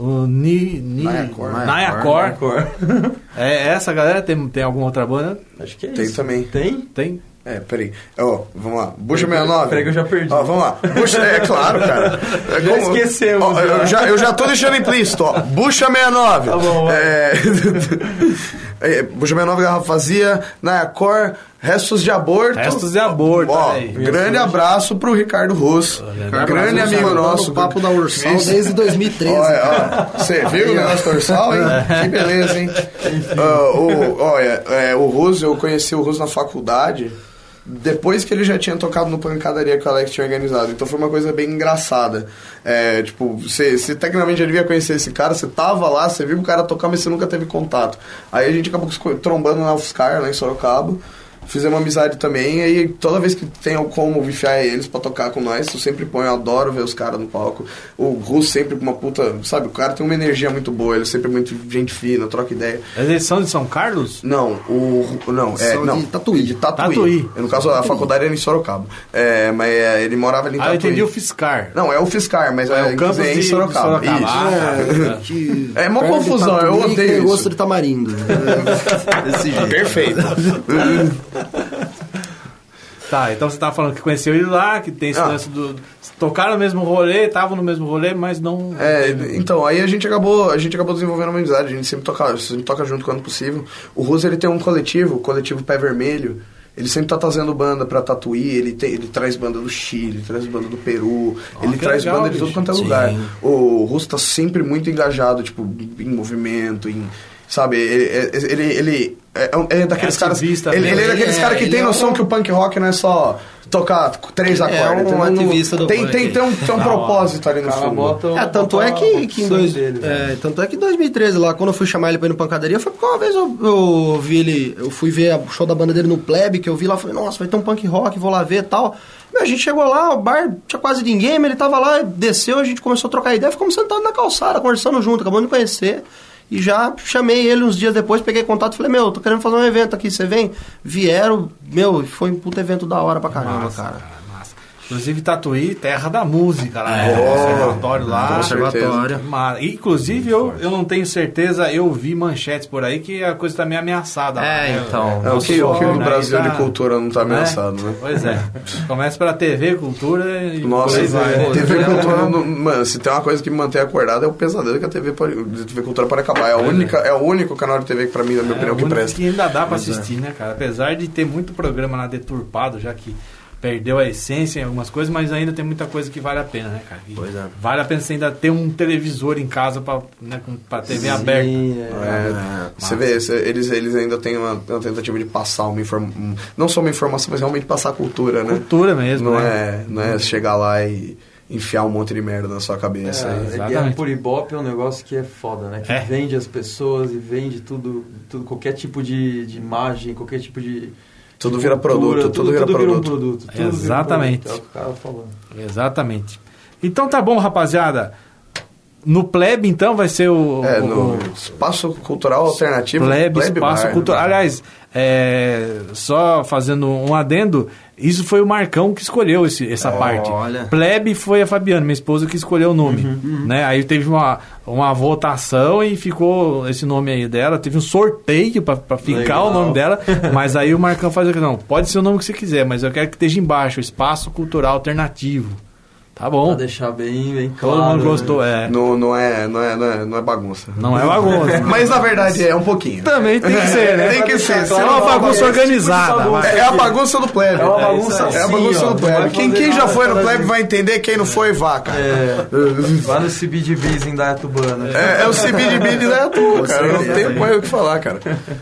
o Ni, Ni. Nayacor. Cor. É essa galera? Tem, tem alguma outra banda? Acho que é Tem isso. também. Tem? Tem? É, peraí. Ó, vamos lá. Bucha 69. Peraí que eu já perdi. Ó, vamos lá. Bucha, é claro, cara. É Já esquecemos, Ó, eu, já. já, eu já tô deixando implícito, ó. Bucha 69. Tá bom. É... é, Bucha 69, garrafa vazia, Nayacor, Restos de aborto. Restos de aborto, Ó, aí. grande abraço pro Ricardo Russo. grande amigo nosso. o papo da Ursal Isso. desde 2013. Olha, ó, você viu o negócio do Ursal, hein? Que beleza, hein? Ah, o, olha, é, o Russo, eu conheci o Russo na faculdade depois que ele já tinha tocado no Pancadaria que o Alex tinha organizado. Então foi uma coisa bem engraçada. É, tipo, você, você tecnicamente já devia conhecer esse cara, você tava lá, você viu o cara tocar, mas você nunca teve contato. Aí a gente acabou trombando na UFSCar, lá em Sorocaba. Fizemos uma amizade também, e aí toda vez que tem como bifiar eles pra tocar com nós, eu sempre ponho, eu adoro ver os caras no palco. O Russo sempre com uma puta, sabe, o cara tem uma energia muito boa, ele é sempre muito gente fina, troca ideia. Eles são de São Carlos? Não, o. Não, é. São não, de Tatuí. De Tatuí. Tatuí. No caso, a faculdade era em Sorocaba. É, mas é, ele morava ali em Ah, eu Tatuí. entendi o Fiscar. Não, é o Fiscar, mas é, É o campus é em de Sorocaba. Sorocaba. Isso. Ah, tá. Que É uma confusão, eu Tatuí, odeio tem gosto de tamarindo. É, Desse jeito. Perfeito. Tá, então você tava falando que conheceu ele lá, que tem esse Ah. lance do. Tocaram no mesmo rolê, estavam no mesmo rolê, mas não. É, então, aí a gente acabou, a gente acabou desenvolvendo uma amizade, a gente sempre toca, sempre toca junto quando possível. O Russo, ele tem um coletivo, o coletivo Pé Vermelho, ele sempre tá trazendo banda pra Tatuí, ele, tem, ele traz banda do Chile, ele traz banda do Peru, ele que traz legal, banda de bicho. quanto é lugar. O Russo tá sempre muito engajado, tipo, em movimento, em... Sabe, ele, ele, ele é, é daqueles É caras. Ele, ele é daqueles É, caras que ele tem é noção um- que o punk rock não é só tocar três acordes. um entendeu? Não- ativista do tem, punk. tem, tem um, tem um hora. propósito ali no fundo. É, tanto é que, que em dois, dele, né? é, tanto é que em 2013 lá, quando eu fui chamar ele pra ir no pancadaria, foi porque uma vez eu, eu vi ele, eu fui ver o show da banda dele no Plebe, que eu vi lá, falei, nossa, vai ter um punk rock, vou lá ver e tal. Meu, a gente chegou lá, o bar tinha quase ninguém, mas ele tava lá, desceu, a gente começou a trocar ideia, ficamos sentados na calçada, conversando junto, acabamos de conhecer. E já chamei ele uns dias depois, peguei contato e falei, meu, tô querendo fazer um evento aqui, você vem? Vieram, meu, foi um puto evento da hora pra caramba, Massa, cara. Inclusive Tatuí, terra da música lá, É, né? Conservatório lá. Conservatório. Mas, inclusive, eu, eu não tenho certeza, eu vi manchetes por aí que a coisa tá meio ameaçada. lá, É, né? então. É, o que, o que o Né? Brasil tá- de cultura não tá né? ameaçado, né? Pois é. Começa pela TV, cultura e Nossa, vai, né? TV Cultura, não- mano, se tem uma coisa que me mantém acordado é o pesadelo que a TV, pode, a TV Cultura pode acabar. É, a única, é o único canal de TV que pra mim, na minha É, opinião, o que presta. que ainda dá pra assistir, né, cara? Apesar de ter muito programa lá deturpado, já que perdeu a essência em algumas coisas, mas ainda tem muita coisa que vale a pena, né, cara? E Pois é. Vale a pena você ainda ter um televisor em casa pra, né, pra TV aberta. Sim, é. É, você vê, cê- eles, eles ainda têm uma, uma tentativa de passar uma informação, não só uma informação, mas realmente passar cultura, né? Cultura mesmo, Não né? é, não é chegar lá e enfiar um monte de merda na sua cabeça. É, e- é, exatamente. por Ibope é um negócio que é foda, né? Que É. vende as pessoas e vende tudo, tudo qualquer tipo de, de imagem, qualquer tipo de. Tudo vira produto, tudo vira um produto. produto. tudo vira Exatamente. produto, É o que o cara falando. Exatamente. Então tá bom, rapaziada. No Plebe, então, vai ser o... É, o- no espaço cultural alternativo. Plebe, Plebe Espaço Bar, Cultural. né? Aliás, é, só fazendo um adendo, isso foi o Marcão que escolheu esse, essa parte. olha. Plebe foi a Fabiana, minha esposa, que escolheu o nome. Né? Aí teve uma, uma votação e ficou esse nome aí dela. Teve um sorteio pra, pra ficar Legal. o nome dela. Mas aí o Marcão faz aqui, não, pode ser o nome que você quiser, mas eu quero que esteja embaixo, Espaço Cultural Alternativo. Tá bom. Pra deixar bem, bem claro. Todo mundo né? gostou, é. Não, não, é, não, é, não, é, não é bagunça. Não é bagunça. Mas na verdade é um pouquinho. Também tem que ser, né? Tem que ser. É senão uma bagunça é- organizada. tipo vai. É a bagunça do plebe. É uma bagunça É a assim, bagunça do plebe. Quem, quem já foi no plebe vai entender, quem não foi, vá, cara. É, vai no CBDBs em Dayatubana. É, é o CBDB da tua, cara. Não tem mais o que falar, cara.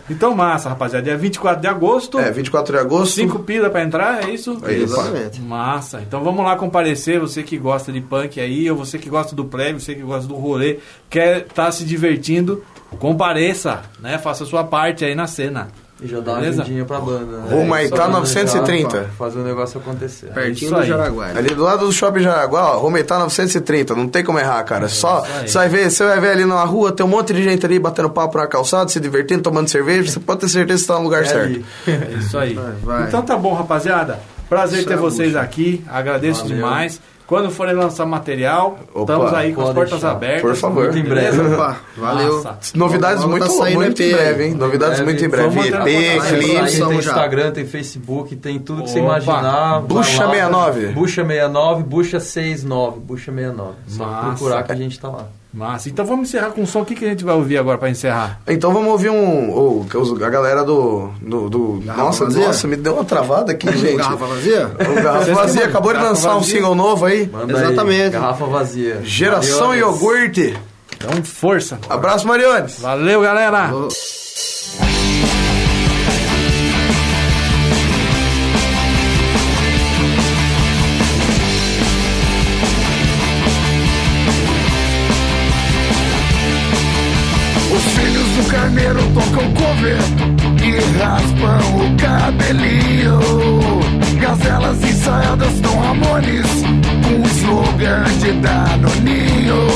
Então, massa, rapaziada. Dia 24 de agosto, É, 24 de agosto. 5 pila pra entrar, é isso? É isso. Exatamente. Massa. Então vamos lá comparecer, você que gosta de punk aí, ou você que gosta do plebe, você que gosta do rolê, quer estar se divertindo, compareça, né? Faça a sua parte aí na cena. E já dá uma Beleza? ajudinha pra banda. né? Maitá, Só pra 930. deixar, Fazer o negócio acontecer. Pertinho isso do aí. Jaraguá. Ali do lado do Shopping Jaraguá, ó, Rometá 930, não tem como errar, cara. Só, isso aí. você vai ver, você vai ver ali na rua, tem um monte de gente ali batendo papo na calçada, se divertindo, tomando cerveja, você pode ter certeza que você tá no lugar É certo. É isso aí. vai. Então tá bom, rapaziada. Prazer ter Saúde. vocês aqui. Agradeço Valeu. demais. Quando forem lançar material, Opa, estamos aí com as portas deixar. abertas. Por favor. Muito em breve. Opa, valeu. Massa. Novidades muito, tá saindo muito em breve, hein? Novidades muito em breve. EP, entrar- Tem, clipe. Instagram, tem Facebook, tem tudo que você imaginar. Bucha Vai lá. 69. Bucha 69, Bucha 69, Bucha 69. Só procurar que a gente tá lá. Massa. Então vamos encerrar com um som. O que, que a gente vai ouvir agora pra encerrar? Então vamos ouvir um. o- a galera do. do, do- nossa, Vazia? nossa, me deu uma travada aqui, gente. Garrafa vazia? O Garrafa Vazia acabou de lançar um Vazia. single novo aí. Manda aí, Exatamente. garrafa vazia. Geração Mariones. Iogurte. Então, força. Abraço, Mariones. Valeu, galera. O cabelinho. Gazelas ensaiadas tão Ramones com o slogan de Danoninho.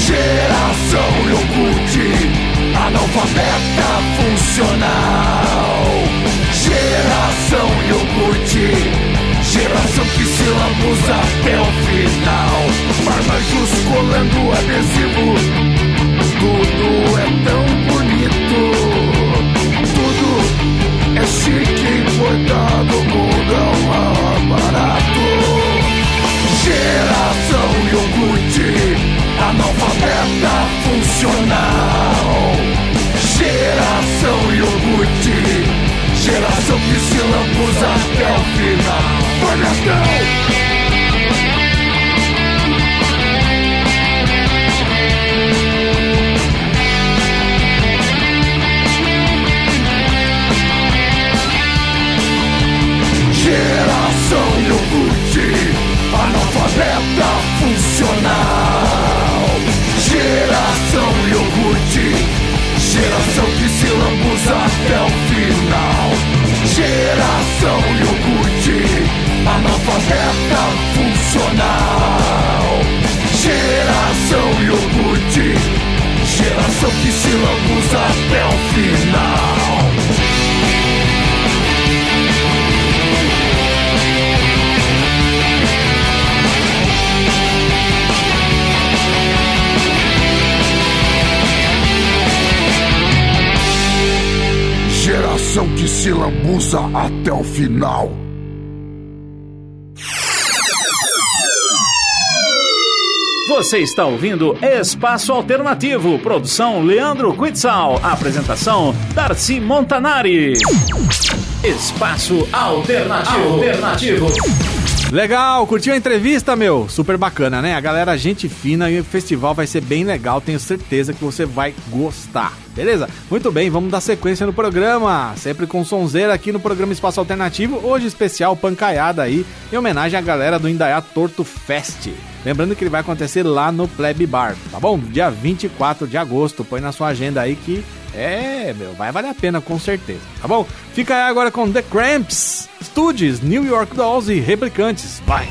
Geração iogurte, analfabeta funcional. Geração iogurte, geração que se até o final. Marmajos colando adesivo lambuza até o final. Você está ouvindo Espaço Alternativo, produção Leandro Quitzal, apresentação Darcy Montanari. Espaço Alternativo. Alternativo. Legal, curtiu a entrevista, meu? Super bacana, né? A galera, gente fina e o festival vai ser bem legal, tenho certeza que você vai gostar. Beleza? Muito bem, vamos dar sequência no programa. Sempre com sonzeira aqui no programa Espaço Alternativo. Hoje especial pancaiada aí, em homenagem à galera do Indaiá Torto Fest. Lembrando que ele vai acontecer lá no Plebe Bar, tá bom? Dia 24 de agosto. Põe na sua agenda aí que é, meu, vai valer a pena com certeza, tá bom? Fica aí agora com The Cramps, Studios, New York Dolls e Replicantes. Vai!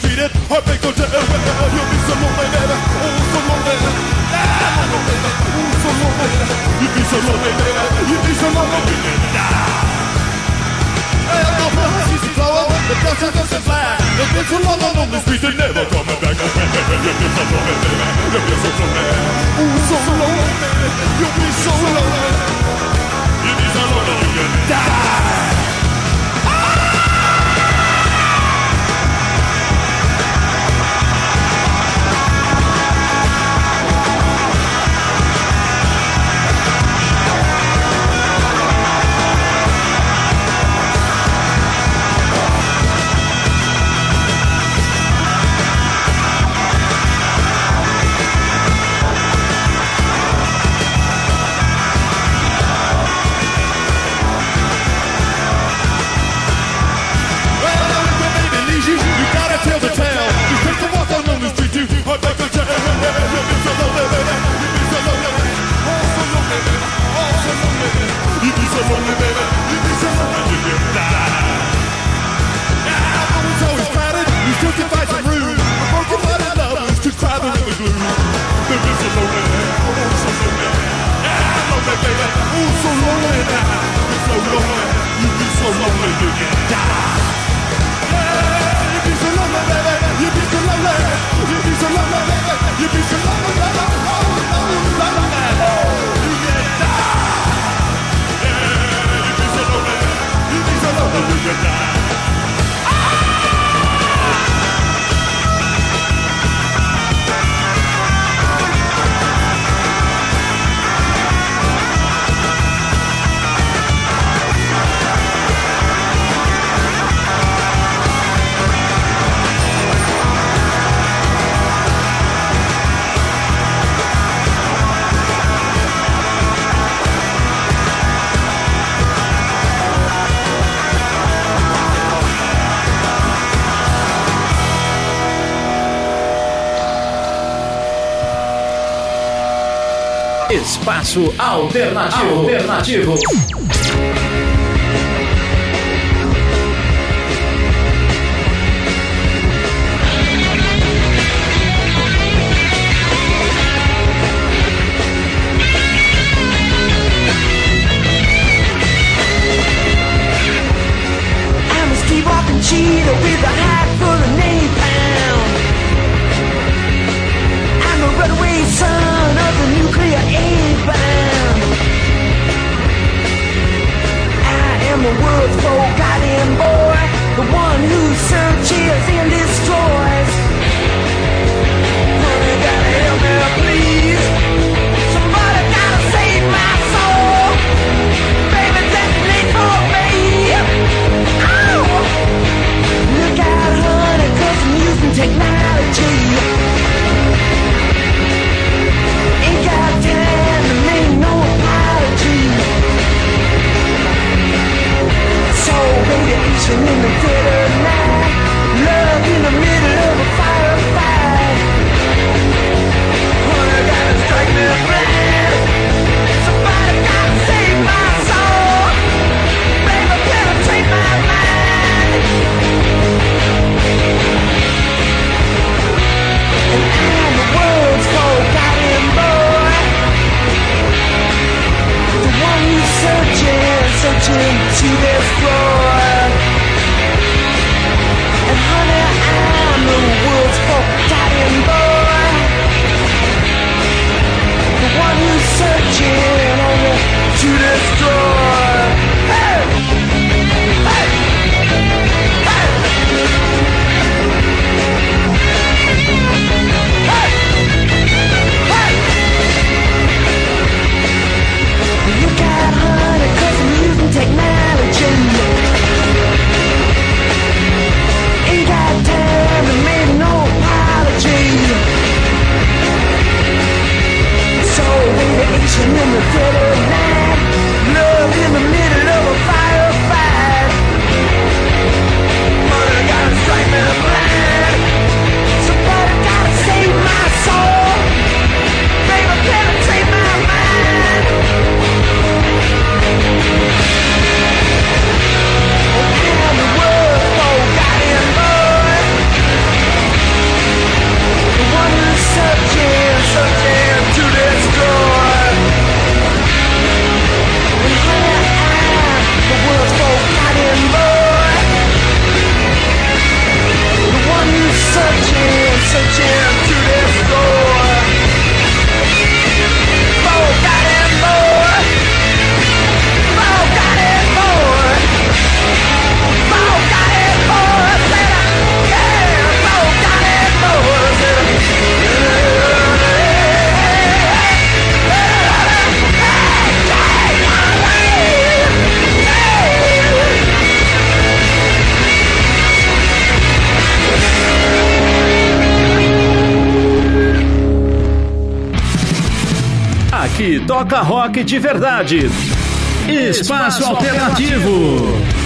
The lonely at Heartbreak Hotel. Well, you'll be so lonely, baby. Oh, so lonely. Ah, oh, so lonely. You'll be so lonely, baby. You'll be so lonely. Ah. Now the the blessing doesn't fly. You've been so long on the street, you're never coming back. You'll be so lonely, baby. You'll be so lonely. Oh, so lonely, baby. You'll be so lonely. You'll be so lonely, you'll die. Universo Alternativo. Alternativo. She the toca rock de verdade. Espaço, Espaço alternativo. alternativo.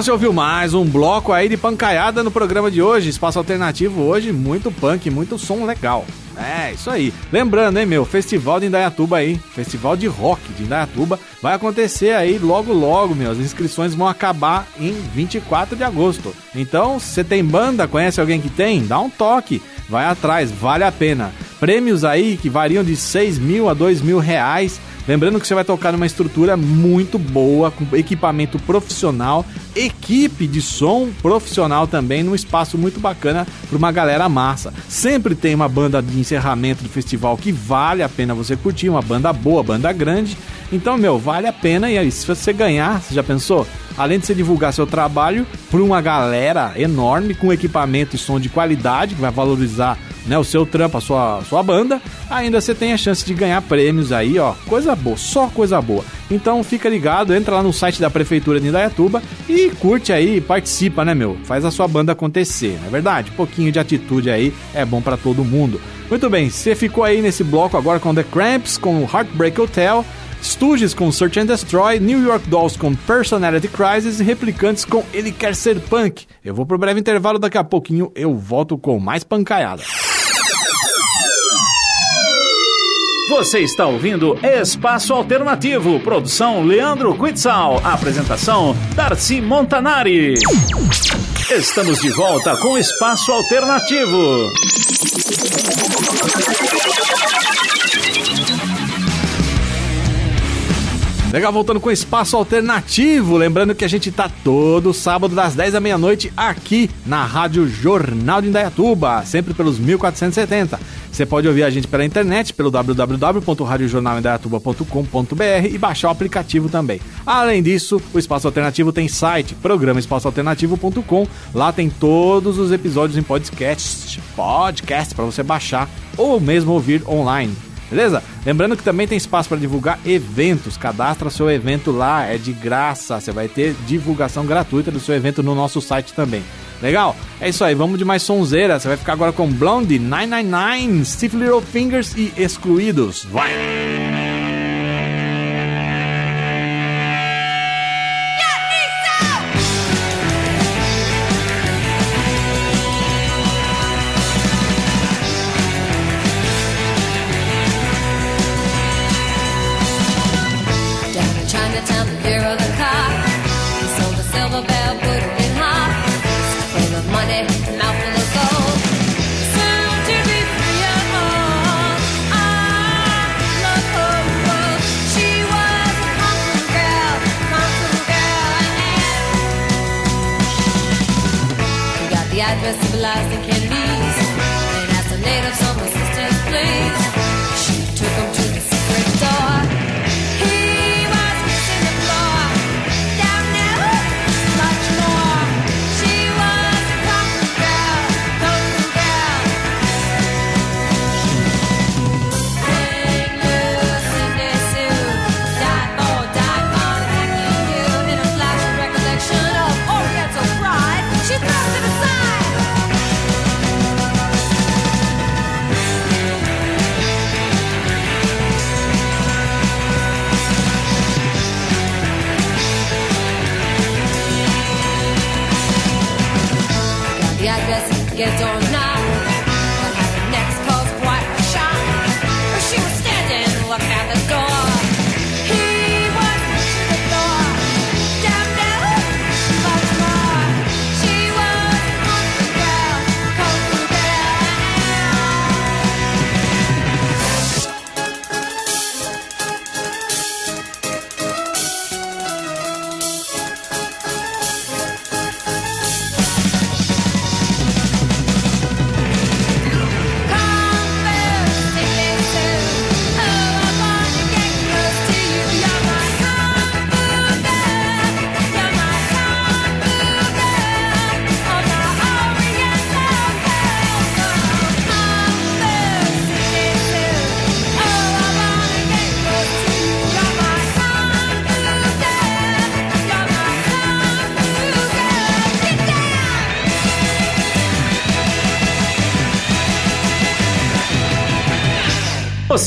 Legal, você ouviu mais um bloco aí de pancaiada no programa de hoje. Espaço Alternativo hoje, muito punk, muito som legal. É, isso aí. Lembrando, hein, meu, Festival de Indaiatuba aí, Festival de Rock de Indaiatuba, vai acontecer aí logo logo, meu. As inscrições vão acabar em 24 de agosto. Então, você tem banda, conhece alguém que tem? Dá um toque, vai atrás, vale a pena. Prêmios aí que variam de 6 mil a 2 mil reais. Lembrando que você vai tocar numa estrutura muito boa, com equipamento profissional, equipe de som profissional também, num espaço muito bacana para uma galera massa. Sempre tem uma banda de encerramento do festival que vale a pena você curtir, uma banda boa, banda grande. Então, meu, vale a pena. E aí, se você ganhar, você já pensou? Além de você divulgar seu trabalho para uma galera enorme, com equipamento e som de qualidade, que vai valorizar né, o seu trampo, a sua, sua banda, ainda você tem a chance de ganhar prêmios aí, ó. Coisa boa, só coisa boa. Então fica ligado, entra lá no site da Prefeitura de Indaiatuba e curte aí, participa, né, meu? Faz a sua banda acontecer, não é verdade? Um pouquinho de atitude aí é bom para todo mundo. Muito bem, você ficou aí nesse bloco agora com The Cramps, com Heartbreak Hotel. Stooges com Search and Destroy, New York Dolls com Personality Crisis e Replicantes com Ele Quer Ser Punk. Eu vou pro breve intervalo, daqui a pouquinho eu volto com mais pancaiada. Você está ouvindo Espaço Alternativo, produção Leandro Quitzal, apresentação Darcy Montanari. Estamos de volta com Espaço Alternativo. Legal, voltando com espaço alternativo. Lembrando que a gente tá todo sábado das 10 da meia-noite aqui na Rádio Jornal de Indaiatuba, sempre pelos 1470. Você pode ouvir a gente pela internet, pelo www.radiojornalindaiatuba.com.br e baixar o aplicativo também. Além disso, o Espaço Alternativo tem site, programa espaçoalternativo.com. Lá tem todos os episódios em podcast, podcast para você baixar ou mesmo ouvir online. Beleza? Lembrando que também tem espaço para divulgar eventos. Cadastra seu evento lá, é de graça. Você vai ter divulgação gratuita do seu evento no nosso site também. Legal? É isso aí, vamos de mais sonzeira. Você vai ficar agora com Blondie, 999, Stiff Little Fingers e Excluídos. Vai!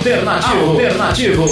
Alternativo. Alternativo.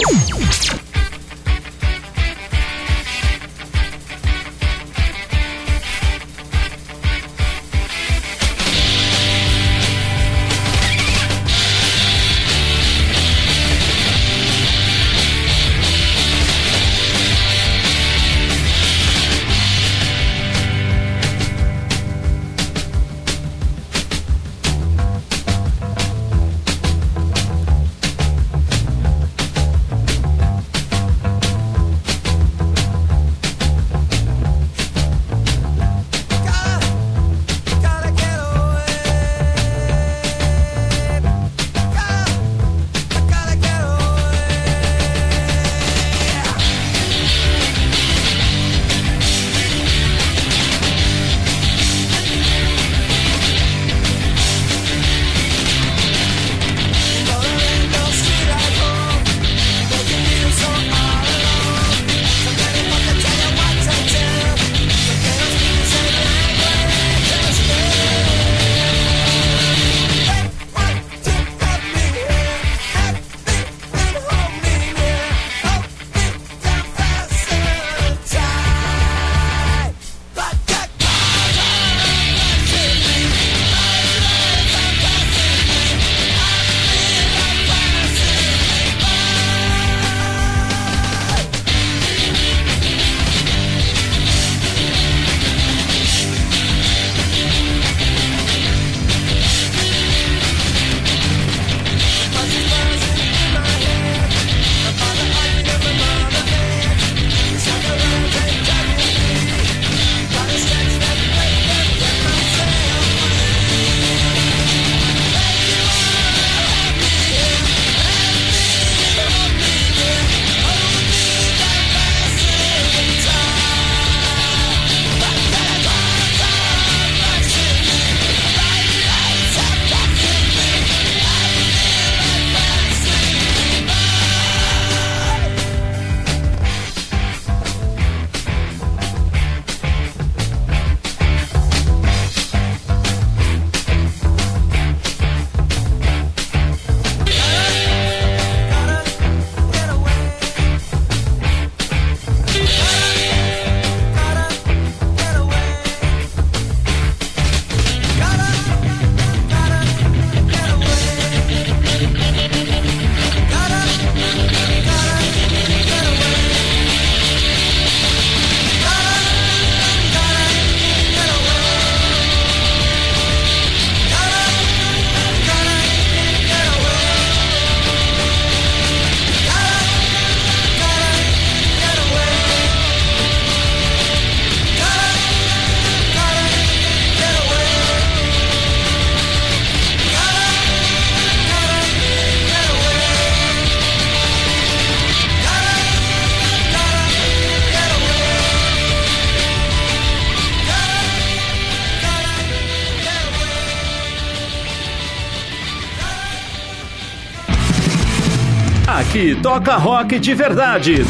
Aqui toca rock de verdade.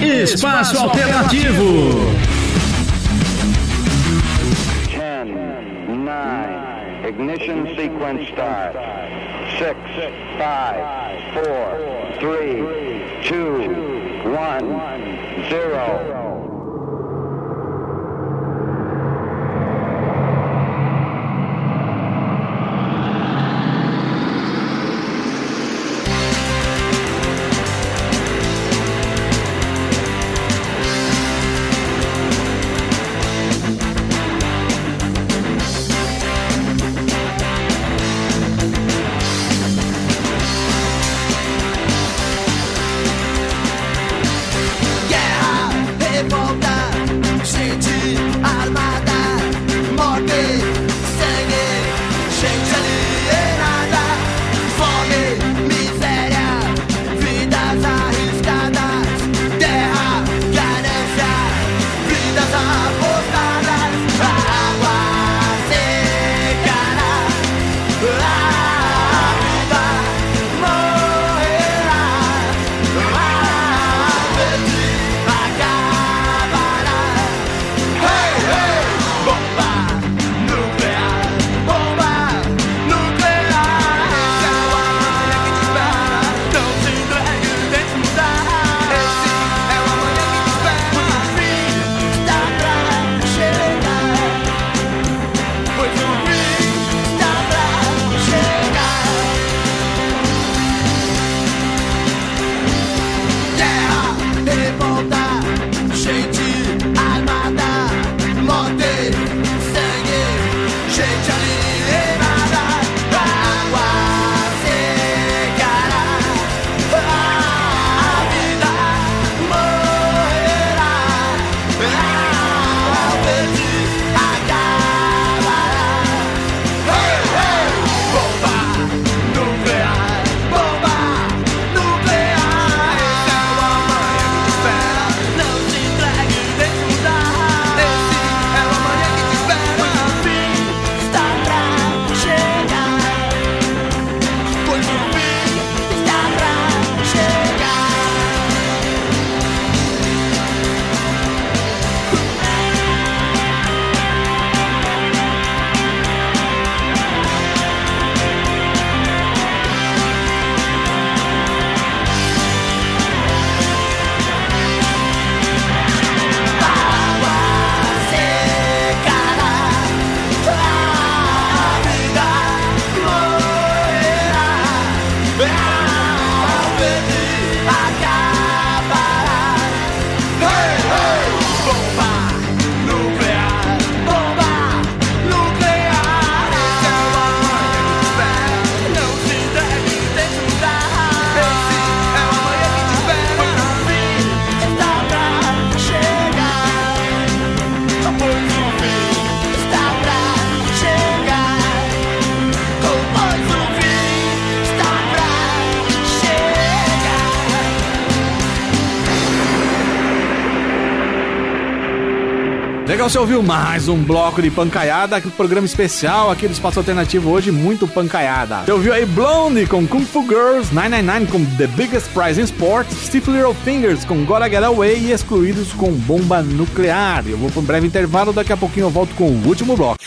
Espaço Alternativo. 10, 9, ignition sequence start. 6, 5, 4, 3, 2, 1, 0. Então você ouviu mais um bloco de pancaiada, aquele programa especial aqui do Espaço Alternativo hoje, muito pancaiada. Você ouviu aí Blondie com Kung Fu Girls, 999 com The Biggest Prize in Sports, Stiff Little Fingers com Gotta Get Away e Excluídos com Bomba Nuclear. Eu vou para um breve intervalo, daqui a pouquinho eu volto com o último bloco.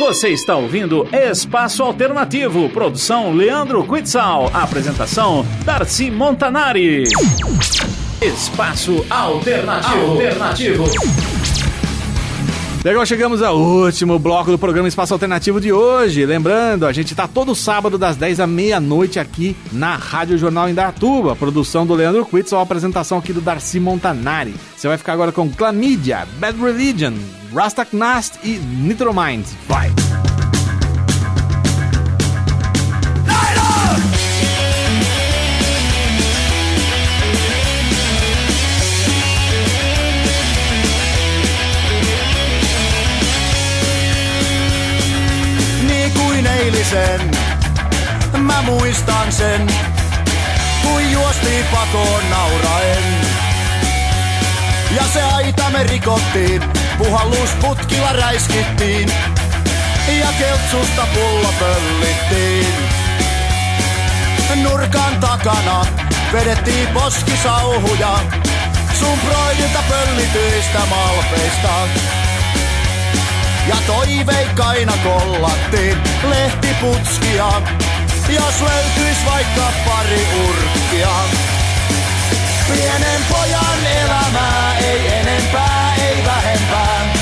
Você está ouvindo Espaço Alternativo, produção Leandro Quitzal, apresentação Darcy Montanari. Espaço Alternativo. Alternativo. Legal, chegamos ao último bloco do programa Espaço Alternativo de hoje. Lembrando, a gente tá todo sábado das 10 à meia-noite aqui na Rádio Jornal Indatuba. Produção do Leandro Quitzel, apresentação aqui do Darcy Montanari. Você vai ficar agora com Chlamydia, Bad Religion, Rastak Nast e Nitromind. Vai! Eilisen, mä muistan sen, kun juostiin pakoon nauraen. Ja se aita me rikottiin, puhallusputkilla räiskittiin, ja keltsusta pullo pöllittiin. Nurkan takana vedettiin poskisauhuja, sun broidilta pöllityistä malpeista. Ja toiveikkaina kollattiin lehtiputskia, jos löytyis vaikka pari urkkia. Pienen pojan elämää, ei enempää, ei vähempää.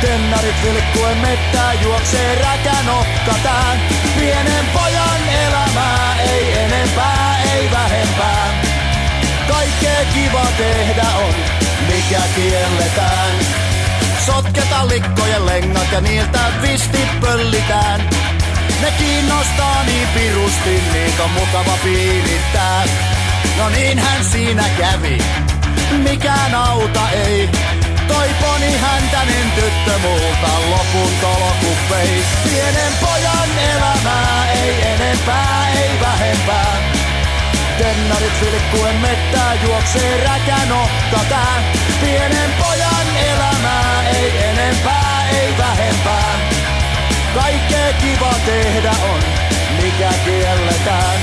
Tennarit vilkkuen mettää, juoksee räkä nokkatään. Pienen pojan elämää, ei enempää, ei vähempää. Kaikkea kiva tehdä on, mikä kielletään. Sotketa likkojen lengat ja niiltä visti pöllitään. Ne kiinnostaa niin pirusti, niitä on mukava piirittää. No niinhän siinä kävi, mikään auta ei. Toi poni häntänen tyttö multa lopun tolokun vei. Pienen pojan elämää, ei enempää, ei vähempää. Tennarit vilkkuen mettää, juoksee räkä nokka tää. Pienen pojan elämää, ei enempää, ei vähempää. Kaikkea kiva tehdä on, mikä kielletään.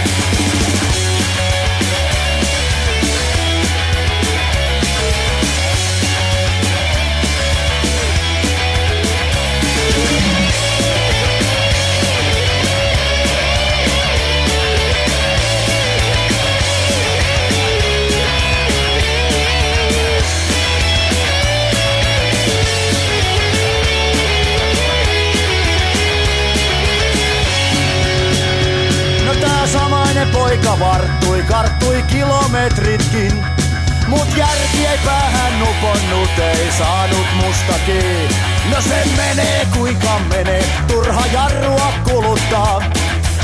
Samainen poika varttui, karttui kilometritkin. Mut järki ei päähän nuponnut, ei saanut mustakin. No se menee kuinka menee, turha jarrua kuluttaa.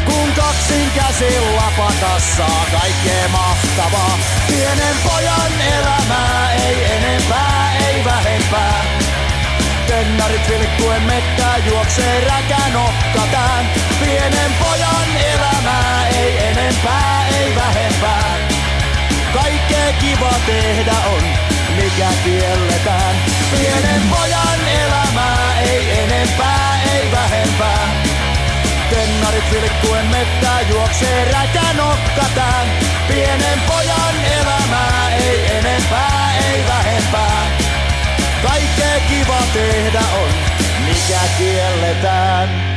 Kun kaksin käsin lapata saa kaikkea mahtavaa. Pienen pojan elämää, ei enempää, ei vähempää. Tennarit vilkkuen mettää, juoksee räkä nokkatään. Pienen pojan enempää, ei vähempää. Kaikkea kiva tehdä on, mikä kielletään. Pienen pojan elämää, ei enempää, ei vähempää. Tennarit vilkkuen mettää, juoksee räkä. Pienen pojan elämää, ei enempää, ei vähempää. Kaikkea kiva tehdä on, mikä kielletään.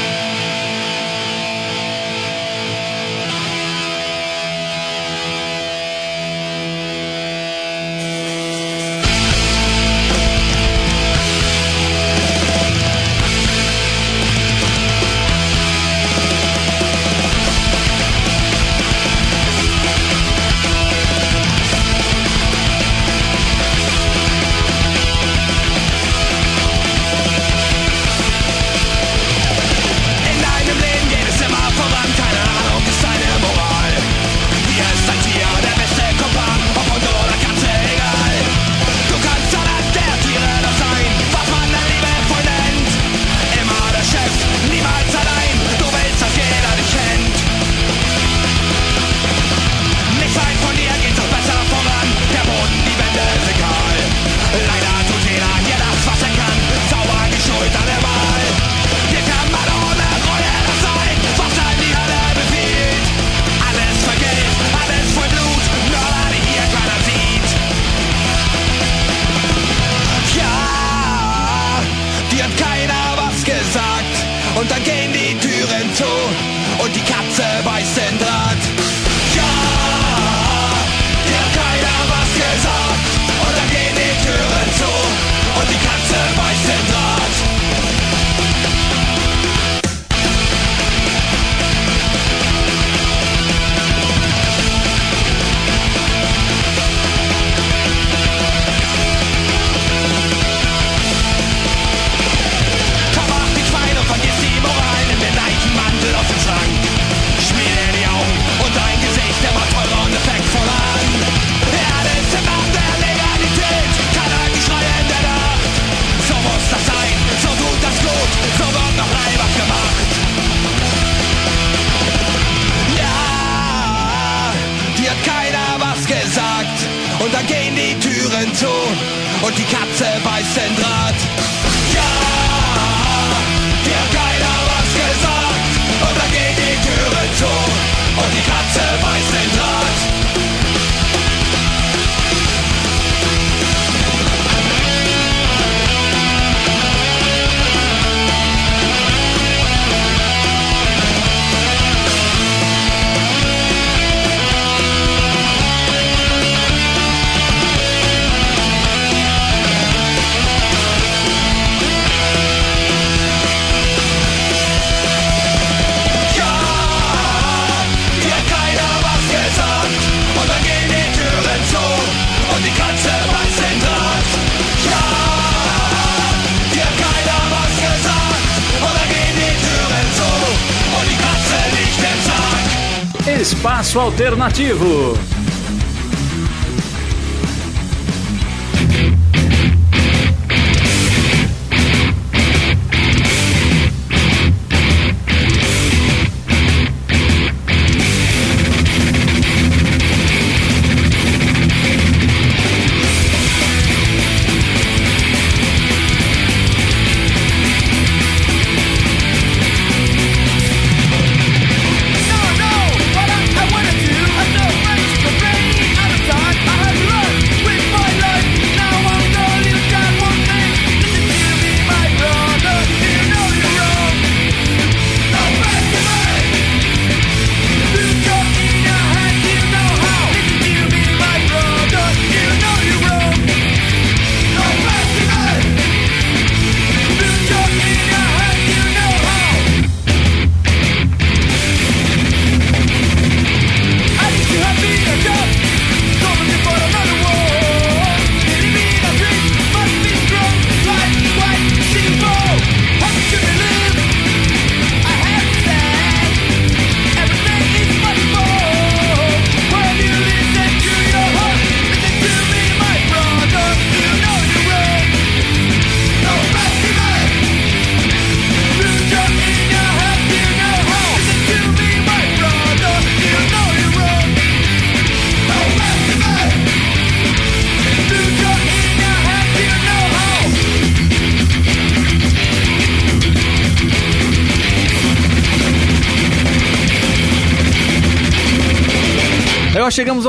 Alternativo.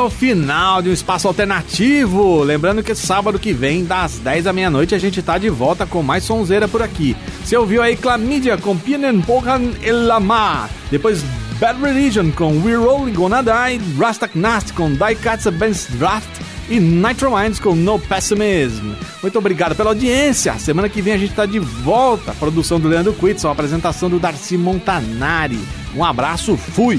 Ao final de um espaço alternativo. Lembrando que sábado que vem, das 10 da meia-noite, a gente tá de volta com mais sonzeira por aqui. Você ouviu aí Clamídia com Pienen Pohan Elamar. Depois Bad Religion com We're Rolling Gonna Die. Rastak Nast com Die Katza Ben's Draft. E Nitro Minds com No Pessimism. Muito obrigado pela audiência. Semana que vem a gente tá de volta. Produção do Leandro Quitson, apresentação do Darcy Montanari. Um abraço, fui!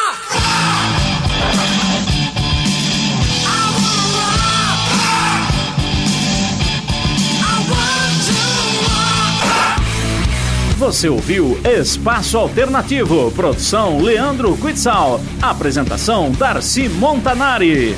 Você ouviu Espaço Alternativo, produção Leandro Quitzal, apresentação Darcy Montanari.